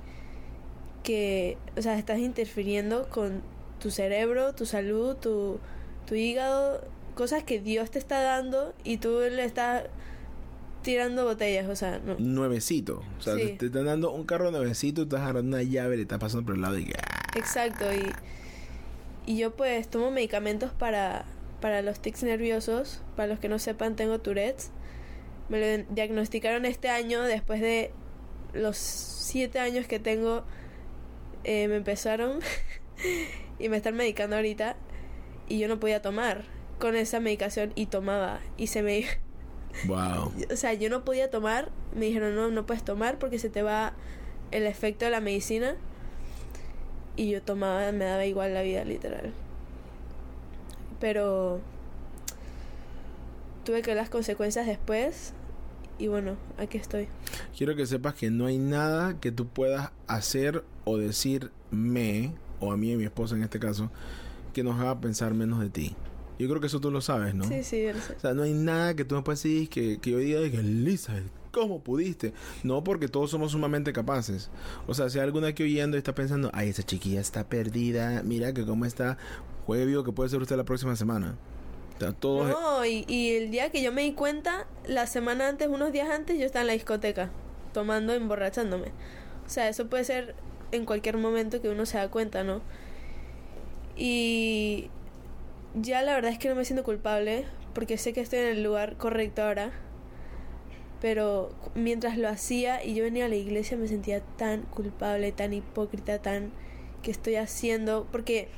que, o sea, estás interfiriendo con tu cerebro, tu salud, tu, tu hígado, cosas que Dios te está dando y tú le estás tirando botellas, o sea, no. Nuevecito. O sea, sí. te, están dando un carro nuevecito, estás agarrando una llave, le estás pasando por el lado y ¡ah! Exacto, y, y yo pues tomo medicamentos para, para los tics nerviosos. Para los que no sepan, tengo Tourette's. Me lo diagnosticaron este año, después de los siete años que tengo, eh, me empezaron [laughs] y me están medicando ahorita. Y yo no podía tomar con esa medicación y tomaba. Y se me Wow. [laughs] O sea, yo no podía tomar. Me dijeron, no, no puedes tomar porque se te va el efecto de la medicina. Y yo tomaba, me daba igual la vida, literal. Pero tuve que ver las consecuencias después. Y bueno, aquí estoy. Quiero que sepas que no hay nada que tú puedas hacer o decirme, o a mí y mi esposa en este caso, que nos haga pensar menos de ti. Yo creo que eso tú lo sabes, ¿no? Sí, sí, lo sé. O sea, no hay nada que tú me puedas decir que, que yo diga que Elizabeth, ¿cómo pudiste? No, porque todos somos sumamente capaces. O sea, si hay alguna aquí oyendo y está pensando, ay, esa chiquilla está perdida, mira que cómo está, juegue vivo que puede ser usted la próxima semana. O sea, todo no, y, y el día que yo me di cuenta, la semana antes, unos días antes, yo estaba en la discoteca, tomando, emborrachándome. O sea, eso puede ser en cualquier momento que uno se da cuenta, ¿no? Y ya la verdad es que no me siento culpable porque sé que estoy en el lugar correcto ahora. Pero mientras lo hacía y yo venía a la iglesia me sentía tan culpable, tan hipócrita, tan que estoy haciendo porque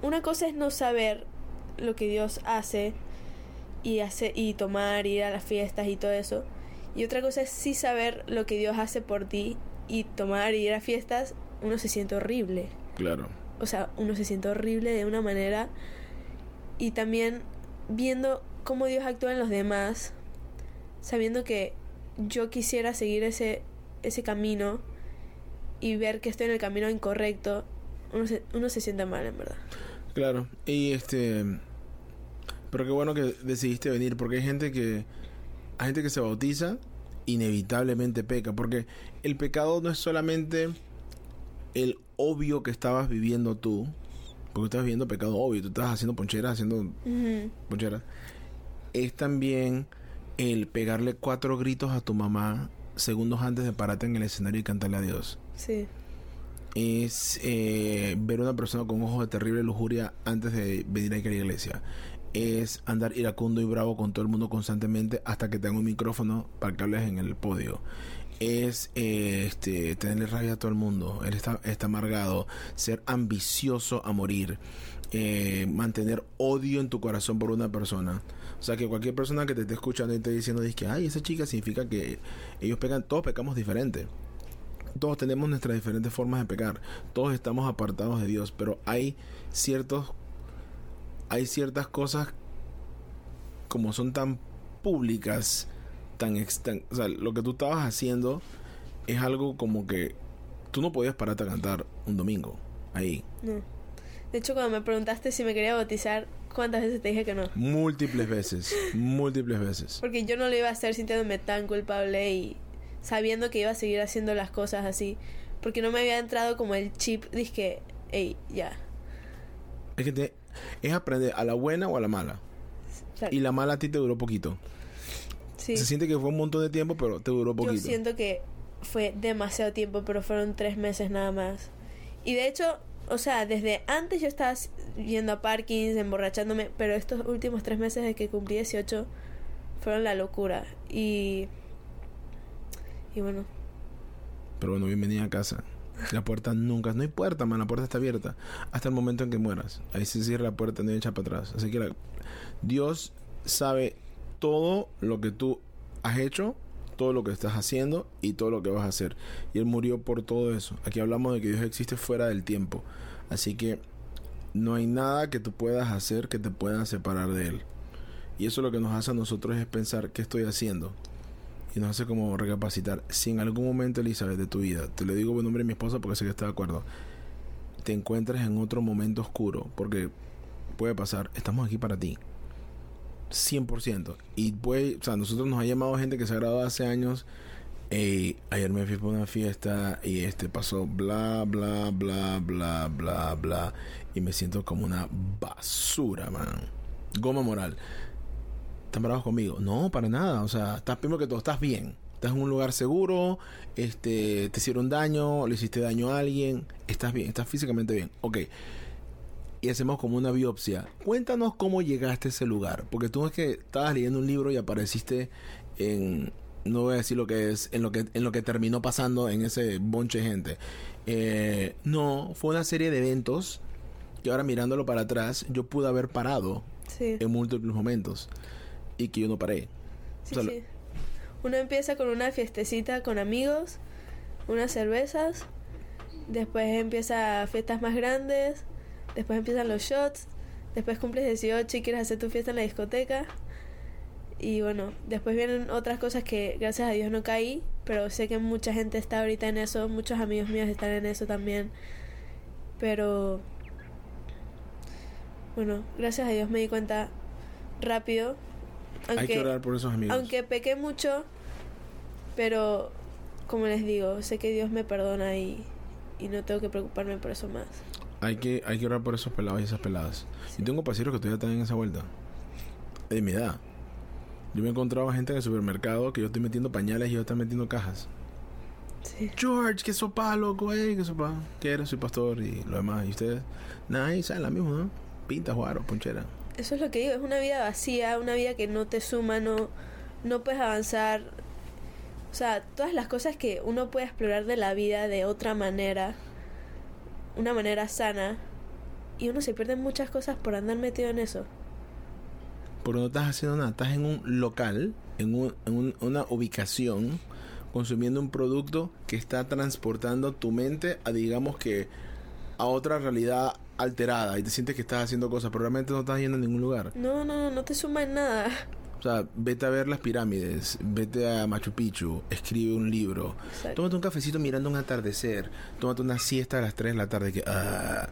una cosa es no saber lo que Dios hace y hace y tomar, ir a las fiestas y todo eso. Y otra cosa es sí saber lo que Dios hace por ti y tomar ir a fiestas, uno se siente horrible. Claro o sea, uno se siente horrible de una manera y también viendo cómo Dios actúa en los demás, sabiendo que yo quisiera seguir ese, ese camino y ver que estoy en el camino incorrecto, uno se, uno se siente mal, en verdad. Claro, y este... Pero qué bueno que decidiste venir, porque hay gente que... Hay gente que se bautiza, inevitablemente peca, porque el pecado no es solamente el obvio que estabas viviendo tú, porque estás viviendo pecado obvio, tú estás haciendo poncheras, haciendo poncheras, es también el pegarle cuatro gritos a tu mamá segundos antes de pararte en el escenario y cantarle a Dios. Sí, Es eh, ver a una persona con ojos de terrible lujuria antes de venir aquí a la iglesia. Es andar iracundo y bravo con todo el mundo constantemente hasta que tenga un micrófono para que hables en el podio. Es eh, este, tenerle rabia a todo el mundo. Él está, está amargado. Ser ambicioso a morir. eh, mantener odio en tu corazón por una persona. O sea, que cualquier persona que te esté escuchando y te diciendo, dice que, ay, esa chica significa que ellos pecan, todos pecamos diferente. Todos tenemos nuestras diferentes formas de pecar. Todos estamos apartados de Dios, pero hay ciertos hay ciertas cosas como son tan públicas, tan, o sea, lo que tú estabas haciendo es algo como que tú no podías pararte a cantar un domingo ahí. no. De hecho, cuando me preguntaste si me quería bautizar, ¿cuántas veces te dije que no? Múltiples veces, múltiples veces. Porque yo no lo iba a hacer sintiéndome tan culpable y sabiendo que iba a seguir haciendo las cosas así. Porque no me había entrado como el chip, dije, hey, ya. Es que te- es aprender a la buena o a la mala. Claro. Y la mala a ti te duró poquito. Sí. Se siente que fue un montón de tiempo, pero te duró Yo poquito. siento que fue demasiado tiempo, pero fueron tres meses nada más. Y de hecho, o sea, desde antes yo estaba yendo a parkings, emborrachándome, pero estos últimos tres meses de que cumplí 18 fueron la locura. Y. Y bueno, Pero bueno, bienvenida a casa. La puerta nunca, no hay puerta, man, la puerta está abierta hasta el momento en que mueras. Ahí se cierra la puerta, no hay echa para atrás. Así que la- Dios sabe todo lo que tú has hecho, todo lo que estás haciendo y todo lo que vas a hacer. Y Él murió por todo eso. Aquí hablamos de que Dios existe fuera del tiempo. Así que no hay nada que tú puedas hacer que te pueda separar de Él. Y eso lo que nos hace a nosotros es pensar qué estoy haciendo y nos hace como recapacitar. Si en algún momento, Elizabeth, de tu vida, te lo digo en nombre de mi esposa porque sé que está de acuerdo, te encuentras en otro momento oscuro, porque puede pasar, estamos aquí para ti. 100%. Y puede, o sea, nosotros nos ha llamado gente que se ha graduado hace años. "Ey, ayer me fui por una fiesta y este pasó bla, bla, bla, bla, bla, bla. Y me siento como una basura, man. Goma moral. ¿Están bravos conmigo? No, para nada. O sea, estás primero que todo, estás bien. Estás en un lugar seguro, este, te hicieron daño, le hiciste daño a alguien, estás bien, estás físicamente bien. Ok. Y hacemos como una biopsia. Cuéntanos cómo llegaste a ese lugar. Porque tú es que estabas leyendo un libro y apareciste en. No voy a decir lo que es, en lo que, en lo que terminó pasando en ese bonche de gente. Eh, no, fue una serie de eventos que ahora mirándolo para atrás, yo pude haber parado sí. en múltiples momentos y que yo no paré. Sí, o sea, lo- sí. Uno empieza con una fiestecita con amigos, unas cervezas, después empieza fiestas más grandes, después empiezan los shots, después cumples 18 y quieres hacer tu fiesta en la discoteca. Y bueno, después vienen otras cosas que gracias a Dios no caí, pero sé que mucha gente está ahorita en eso, muchos amigos míos están en eso también. Pero bueno, gracias a Dios me di cuenta rápido. Hay que orar por esos amigos. Aunque pequé mucho, pero como les digo, sé que Dios me perdona y, y no tengo que preocuparme por eso más. Hay que, hay que orar por esos pelados y esas peladas. Y tengo paseros que todavía están en esa vuelta. De mi edad. Yo me he encontrado a gente en el supermercado que yo estoy metiendo pañales y ellos están metiendo cajas. Sí. George, qué sopa, loco, eh, qué sopa. ¿Qué eres? Soy pastor y lo demás. ¿Y ustedes? Nada, y saben la misma, ¿no? Pinta, jugar ponchera. Eso es lo que digo, es una vida vacía, una vida que no te suma, no, no puedes avanzar. O sea, todas las cosas que uno puede explorar de la vida de otra manera, una manera sana, y uno se pierde muchas cosas por andar metido en eso. Porque no estás haciendo nada. Estás en un local, en, un- en un- una ubicación, consumiendo un producto que está transportando tu mente a, digamos que, a otra realidad alterada. Y te sientes que estás haciendo cosas, pero realmente no estás yendo a ningún lugar. No, no, no, no te suma en nada. O sea, vete a ver las pirámides, vete a Machu Picchu, escribe un libro, Exacto. tómate un cafecito mirando un atardecer, tómate una siesta a las 3 de la tarde que... ah,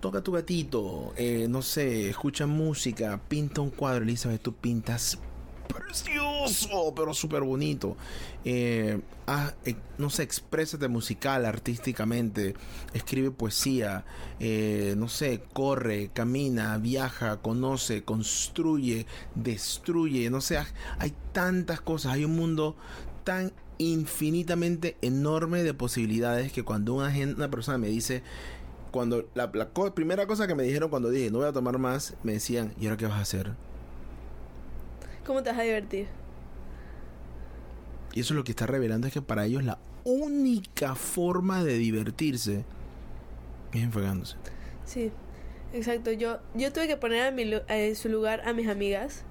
toca tu gatito, eh, no sé, escucha música, pinta un cuadro, Elizabeth, tú pintas precioso, pero súper bonito. Eh, haz, eh, no sé, exprésate musical, artísticamente, escribe poesía, eh, no sé, corre, camina, viaja, conoce, construye, destruye, no sé, hay tantas cosas, hay un mundo tan infinitamente enorme de posibilidades que cuando una, gente, una persona me dice, cuando la, primera cosa que me dijeron cuando dije no voy a tomar más, me decían, ¿y ahora qué vas a hacer? ¿Cómo te vas a divertir? Y eso lo que está revelando es que para ellos la única forma de divertirse es enfogándose. Sí, exacto. Yo, yo tuve que poner a mi en su lugar a mis amigas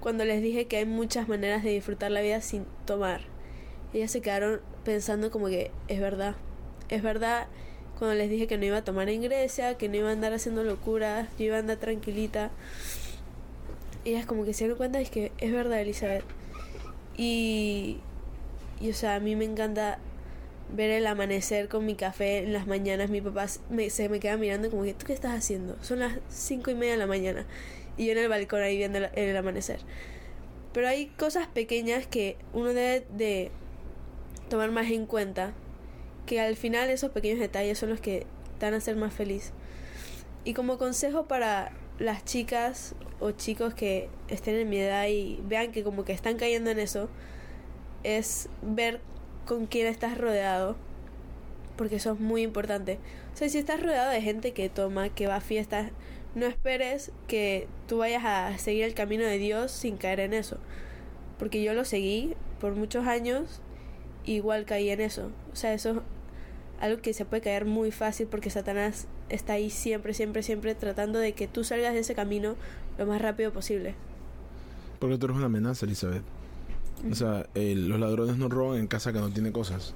cuando les dije que hay muchas maneras de disfrutar la vida sin tomar. Ellas se quedaron pensando como que es verdad. Es verdad cuando les dije que no iba a tomar en Grecia, que no iba a andar haciendo locuras, yo iba a andar tranquilita. Ellas como que se dieron cuenta es que es verdad, Elizabeth. Y, y o sea, a mí me encanta ver el amanecer con mi café en las mañanas. Mi papá se me queda mirando como que, ¿tú qué estás haciendo? Son las cinco y media de la mañana. Y yo en el balcón ahí viendo el, el amanecer. Pero hay cosas pequeñas que uno debe de tomar más en cuenta. Que al final esos pequeños detalles son los que te van a hacer más feliz. Y como consejo para las chicas o chicos que estén en mi edad y vean que como que están cayendo en eso, es ver con quién estás rodeado, porque eso es muy importante. O sea, si estás rodeado de gente que toma, que va a fiestas, no esperes que tú vayas a seguir el camino de Dios sin caer en eso. Porque yo lo seguí por muchos años, igual caí en eso. O sea, eso es algo que se puede caer muy fácil porque Satanás está ahí siempre, siempre, siempre tratando de que tú salgas de ese camino lo más rápido posible. Porque tú eres una amenaza, Elizabeth. O sea, el- los ladrones no roban en casa que no tiene cosas.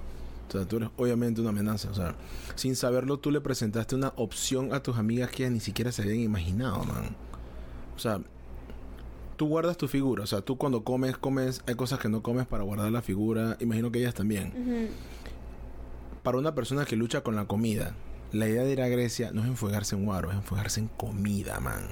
O sea, tú eres obviamente una amenaza. O sea, sin saberlo, tú le presentaste una opción a tus amigas que ni siquiera se habían imaginado, man. O sea, tú guardas tu figura. O sea, tú cuando comes, comes. Hay cosas que no comes para guardar la figura. Imagino que ellas también. Para una persona que lucha con la comida, la idea de ir a Grecia no es enfogarse en guaro, es enfogarse en comida, man.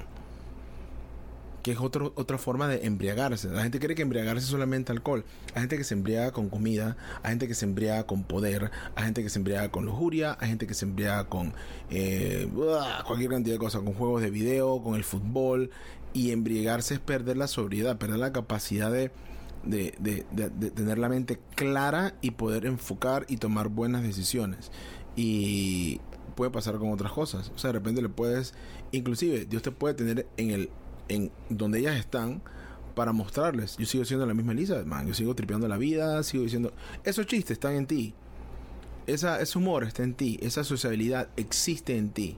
Que es otra forma de embriagarse. La gente cree que embriagarse es solamente alcohol. Hay gente que se embriaga con comida, hay gente que se embriaga con poder, hay gente que se embriaga con lujuria, hay gente que se embriaga con eh, cualquier cantidad de cosas, con juegos de video, con el fútbol. Y embriagarse es perder la sobriedad, perder la capacidad de, de- de- de tener la mente clara y poder enfocar y tomar buenas decisiones. Y puede pasar con otras cosas. O sea, de repente le puedes, inclusive Dios te puede tener en el, en donde ellas están para mostrarles. Yo sigo siendo la misma Elizabeth, man. Yo sigo tripeando la vida, sigo diciendo, esos chistes están en ti. Esa, ese humor está en ti, esa sociabilidad existe en ti.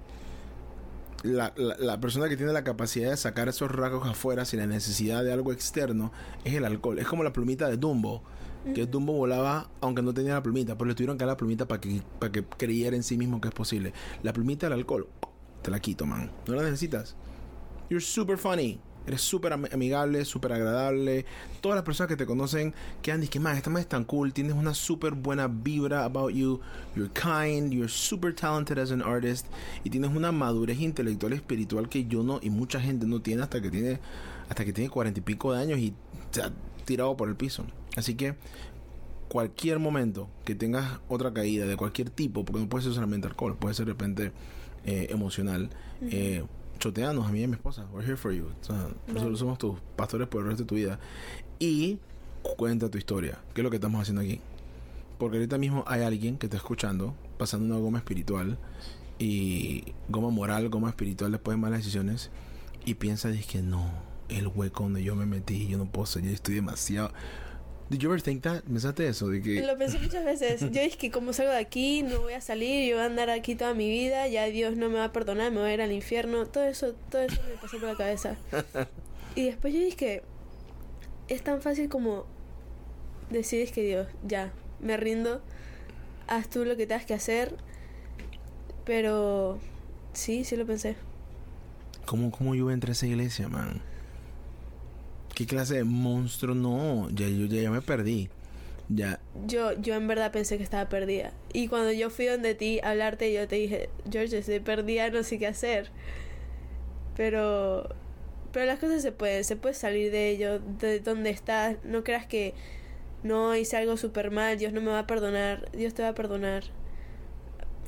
La, la- la persona que tiene la capacidad de sacar esos rasgos afuera sin la necesidad de algo externo es el alcohol. Es como la plumita de Dumbo. Que Dumbo volaba aunque no tenía la plumita, pero le tuvieron que dar la plumita para que, para que creyera en sí mismo que es posible. La plumita del alcohol, te la quito, man. No la necesitas. You're super funny. Eres súper am- amigable, súper agradable. Todas las personas que te conocen quedan que man, esta man es tan cool. Tienes una súper buena vibra about you. You're kind. You're super talented as an artist. Y tienes una madurez intelectual y espiritual que yo no y mucha gente no tiene hasta que tiene hasta que tiene cuarenta y pico de años y se ha tirado por el piso. Así que cualquier momento que tengas otra caída de cualquier tipo, porque no puede ser solamente alcohol, puede ser de repente eh, emocional, eh, choteanos a mí y a mi esposa. We're here for you. O sea, nosotros somos tus pastores por el resto de tu vida. Y cuenta tu historia, que es lo que estamos haciendo aquí. Porque ahorita mismo hay alguien que está escuchando, pasando una goma espiritual y goma moral, goma espiritual después de malas decisiones y piensa, dice que no, el hueco donde yo me metí, yo no puedo salir, estoy demasiado... Did you ever think that? ¿Pensaste eso? De que... Lo pensé muchas veces. Yo dije que como salgo de aquí, no voy a salir, yo voy a andar aquí toda mi vida, ya Dios no me va a perdonar, me voy a ir al infierno. Todo eso, todo eso me pasó por la cabeza. Y después yo dije que es tan fácil como decides que Dios, ya, me rindo, haz tú lo que tengas que hacer. Pero sí, sí lo pensé. ¿Cómo, ¿Cómo yo entré a esa iglesia, man? ¿Qué clase de monstruo? No, ya, yo ya, ya me perdí. Ya. Yo, yo en verdad pensé que estaba perdida. Y cuando yo fui donde ti a hablarte, yo te dije, George, estoy perdida, no sé qué hacer. Pero, pero las cosas se pueden, se puede salir de ello, de donde estás. No creas que no hice algo súper mal, Dios no me va a perdonar, Dios te va a perdonar.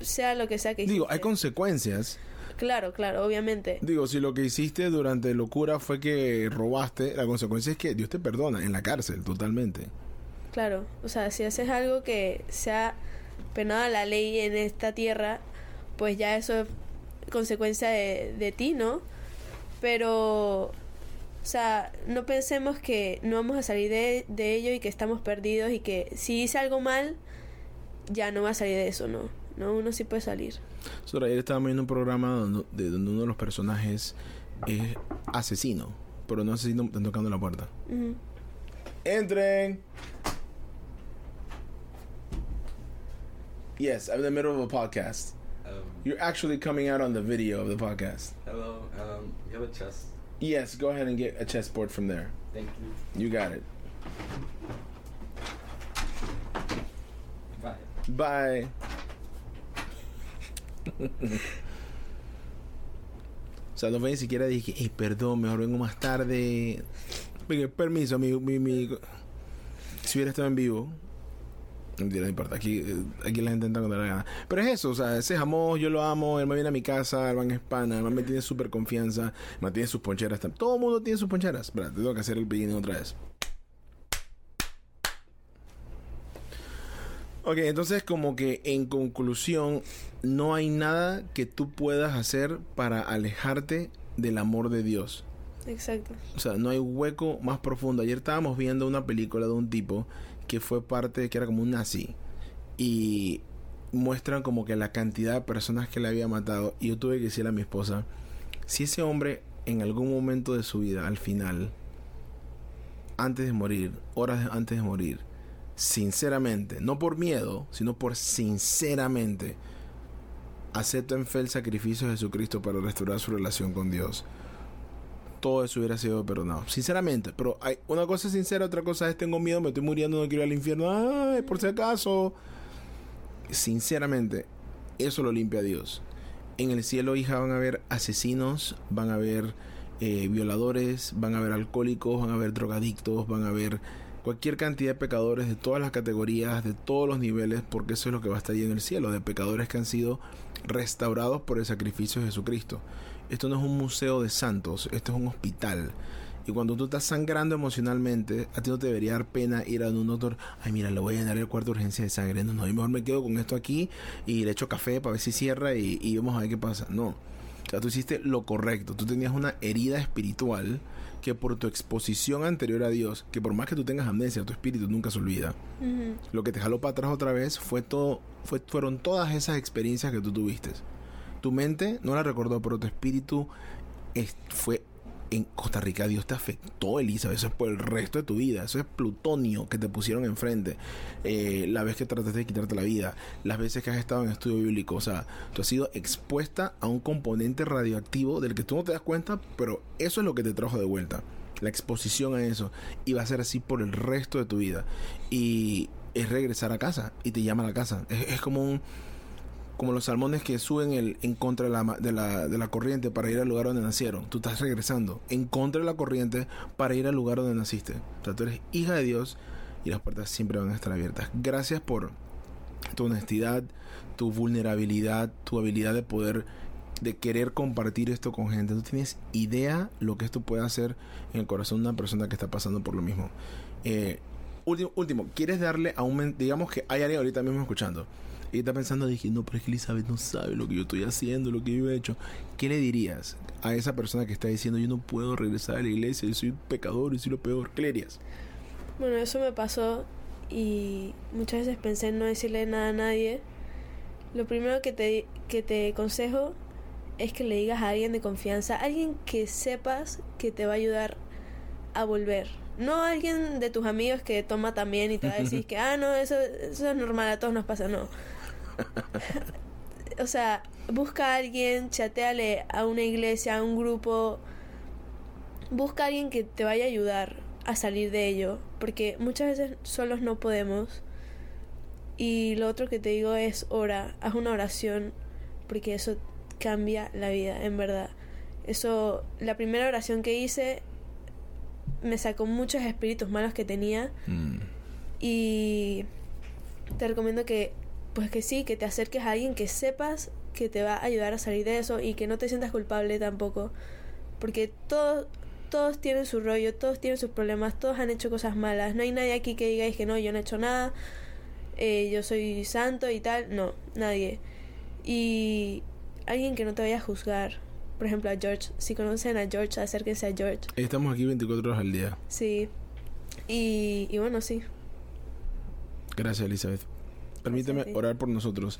Sea lo que sea que hiciste. Digo, hay consecuencias. Claro, claro, obviamente. Digo, si lo que hiciste durante locura fue que robaste, la consecuencia es que Dios te perdona en la cárcel, totalmente. Claro, o sea, si haces algo que sea penado la ley en esta tierra, pues ya eso es consecuencia de, de ti, ¿no? Pero, o sea, no pensemos que no vamos a salir de, de ello y que estamos perdidos y que si hice algo mal, ya no va a salir de eso, ¿no? No, uno sí puede salir. So, ayer estábamos viendo un programa donde, de, donde uno de los personajes es asesino, pero no asesino están tocando la puerta. Entren. Yes, I'm in the middle of a podcast. Um, You're actually coming out on the video of the podcast. hello, um, you have a chest. Yes, go ahead and get a chessboard from there. Thank you. You got it. Bye. Bye. O sea, no fue ni siquiera dije, hey, perdón, mejor vengo más tarde. Permiso, mi, mi, mi- Si hubiera estado en vivo. No importa. Aquí, eh, aquí la gente contar la gana. Pero es eso, o sea, ese jamón, yo lo amo. Él me viene a mi casa, el man es pana, el me tiene súper confianza. Me tiene sus poncheras. Todo el mundo tiene sus poncheras. Tengo que hacer el beginning otra vez. Ok, entonces como que en conclusión, no hay nada que tú puedas hacer para alejarte del amor de Dios. Exacto. O sea, no hay hueco más profundo. Ayer estábamos viendo una película de un tipo que fue parte, que era como un nazi. Y muestran como que la cantidad de personas que le había matado. Y yo tuve que decirle a mi esposa, si ese hombre en algún momento de su vida, al final, antes de morir, horas antes de morir, sinceramente, no por miedo, sino por sinceramente, acepta en fe el sacrificio de Jesucristo para restaurar su relación con Dios todo eso hubiera sido perdonado. Sinceramente, pero hay una cosa es sincera, otra cosa es tengo miedo, me estoy muriendo, no quiero ir al infierno. Ay, por si acaso. Sinceramente, eso lo limpia Dios. En el cielo, hija, van a haber asesinos, van a haber eh, violadores, van a haber alcohólicos, van a haber drogadictos, van a haber cualquier cantidad de pecadores de todas las categorías, de todos los niveles, porque eso es lo que va a estar ahí en el cielo, de pecadores que han sido restaurados por el sacrificio de Jesucristo. Esto no es un museo de santos, esto es un hospital. Y cuando tú estás sangrando emocionalmente, a ti no te debería dar pena ir a un doctor, ay mira, le voy a llenar el cuarto de urgencia de sangre. No, no, yo mejor me quedo con esto aquí y le echo café para ver si cierra y, y vamos a ver qué pasa. No. O sea, tú hiciste lo correcto. Tú tenías una herida espiritual que por tu exposición anterior a Dios, que por más que tú tengas amnesia, tu espíritu nunca se olvida. Lo que te jaló para atrás otra vez fue todo, fue, fueron todas esas experiencias que tú tuviste. Tu mente no la recordó, pero tu espíritu es- fue en Costa Rica. Dios te afectó, Elizabeth. Eso es por el resto de tu vida. Eso es plutonio que te pusieron enfrente. Eh, la vez que trataste de quitarte la vida. Las veces que has estado en estudio bíblico. O sea, tú has sido expuesta a un componente radioactivo del que tú no te das cuenta, pero eso es lo que te trajo de vuelta. La exposición a eso. Y va a ser así por el resto de tu vida. Y es regresar a casa. Y te llama a la casa. Es, es como un como los salmones que suben el, en contra de la, de, la, de la corriente para ir al lugar donde nacieron. Tú estás regresando en contra de la corriente para ir al lugar donde naciste. O sea, tú eres hija de Dios y las puertas siempre van a estar abiertas. Gracias por tu honestidad, tu vulnerabilidad, tu habilidad de poder, de querer compartir esto con gente. Tú tienes idea lo que esto puede hacer en el corazón de una persona que está pasando por lo mismo. Eh, último, último, ¿quieres darle a un... Digamos que hay alguien ahorita mismo escuchando y está pensando, dije, no, pero es que Elizabeth no sabe lo que yo estoy haciendo, lo que yo he hecho. ¿Qué le dirías a esa persona que está diciendo, yo no puedo regresar a la iglesia, yo soy un pecador y soy lo peor? ¿Qué le dirías? Bueno, eso me pasó y muchas veces pensé en no decirle nada a nadie. Lo primero que te, que te aconsejo es que le digas a alguien de confianza, alguien que sepas que te va a ayudar a volver. No alguien de tus amigos que toma también y te va a decir [laughs] que, ah, no, eso, eso es normal, a todos nos pasa, no. [laughs] o sea, busca a alguien, chateale a una iglesia, a un grupo, busca a alguien que te vaya a ayudar a salir de ello, porque muchas veces solos no podemos. Y lo otro que te digo es ora, haz una oración, porque eso cambia la vida, en verdad. Eso, la primera oración que hice me sacó muchos espíritus malos que tenía Mm. y te recomiendo que pues que sí, que te acerques a alguien que sepas que te va a ayudar a salir de eso y que no te sientas culpable tampoco, porque todos todos tienen su rollo, todos tienen sus problemas, todos han hecho cosas malas, no hay nadie aquí que digáis que no, yo no he hecho nada, eh, yo soy santo y tal, no, nadie. Y alguien que no te vaya a juzgar, por ejemplo a George, si conocen a George, acérquense a George, Estamos aquí 24 horas al día. sí. Y, y bueno, sí. Gracias, Elizabeth. Permíteme orar por nosotros.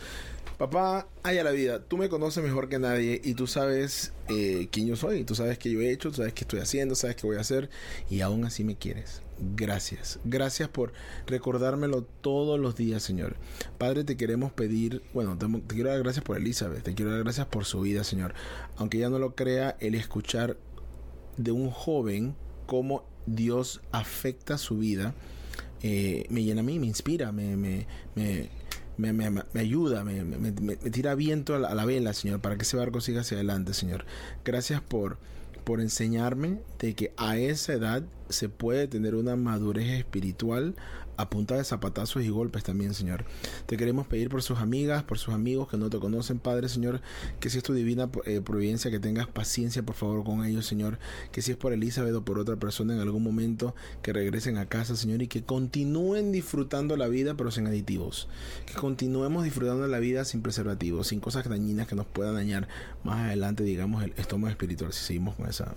Papá, haya la vida. Tú me conoces mejor que nadie y tú sabes eh, quién yo soy. Tú sabes qué yo he hecho, tú sabes qué estoy haciendo, sabes qué voy a hacer y aún así me quieres. Gracias. Gracias por recordármelo todos los días, Señor. Padre, te queremos pedir, bueno, te, te quiero dar gracias por Elizabeth, te quiero dar gracias por su vida, Señor. Aunque ella no lo crea, el escuchar de un joven cómo Dios afecta su vida eh, me llena a mí, me inspira, me, me, me, me, me- me ayuda, me, me- tira viento a la, a la vela, Señor, para que ese barco siga hacia adelante, Señor. Gracias por, por enseñarme de que a esa edad se puede tener una madurez espiritual a punta de zapatazos y golpes también, Señor. Te queremos pedir por sus amigas, por sus amigos que no te conocen, Padre, Señor, que si es tu divina eh, providencia, que tengas paciencia, por favor, con ellos, Señor. Que si es por Elizabeth o por otra persona en algún momento, que regresen a casa, Señor, y que continúen disfrutando la vida, pero sin aditivos. Que continuemos disfrutando la vida sin preservativos, sin cosas dañinas que nos puedan dañar más adelante, digamos, el estómago espiritual, si seguimos con esa.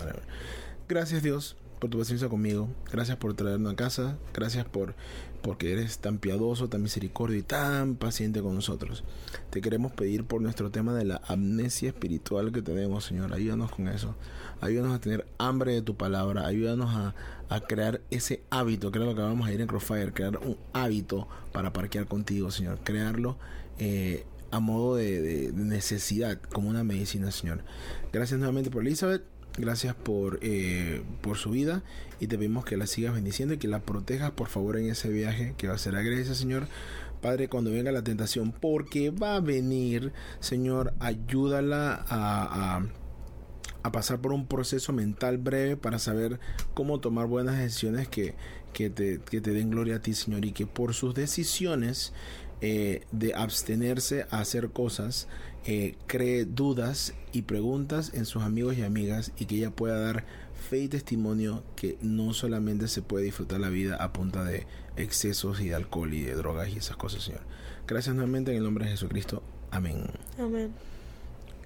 Gracias, Dios por tu paciencia conmigo. Gracias por traernos a casa. Gracias por porque eres tan piadoso, tan misericordio y tan paciente con nosotros. Te queremos pedir por nuestro tema de la amnesia espiritual que tenemos, Señor. Ayúdanos con eso. Ayúdanos a tener hambre de tu palabra. Ayúdanos a, crear ese hábito, que era lo que vamos a ir en Crossfire, crear un hábito para parquear contigo, Señor. Crearlo eh, a modo de necesidad, como una medicina, Señor. Gracias nuevamente por Elizabeth. Gracias por, eh, por su vida y te pedimos que la sigas bendiciendo y que la protejas por favor en ese viaje que va a ser a Grecia, Señor. Padre, cuando venga la tentación, porque va a venir, Señor, ayúdala a, a, pasar por un proceso mental breve para saber cómo tomar buenas decisiones que, que, te, que te den gloria a ti, Señor, y que por sus decisiones eh, de abstenerse a hacer cosas, eh, cree dudas y preguntas en sus amigos y amigas y que ella pueda dar fe y testimonio que no solamente se puede disfrutar la vida a punta de excesos y de alcohol y de drogas y esas cosas, Señor. Gracias nuevamente en el nombre de Jesucristo. Amén. Amén.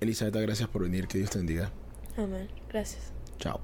Elizabeth, gracias por venir. Que Dios te bendiga. Amén. Gracias. Chao.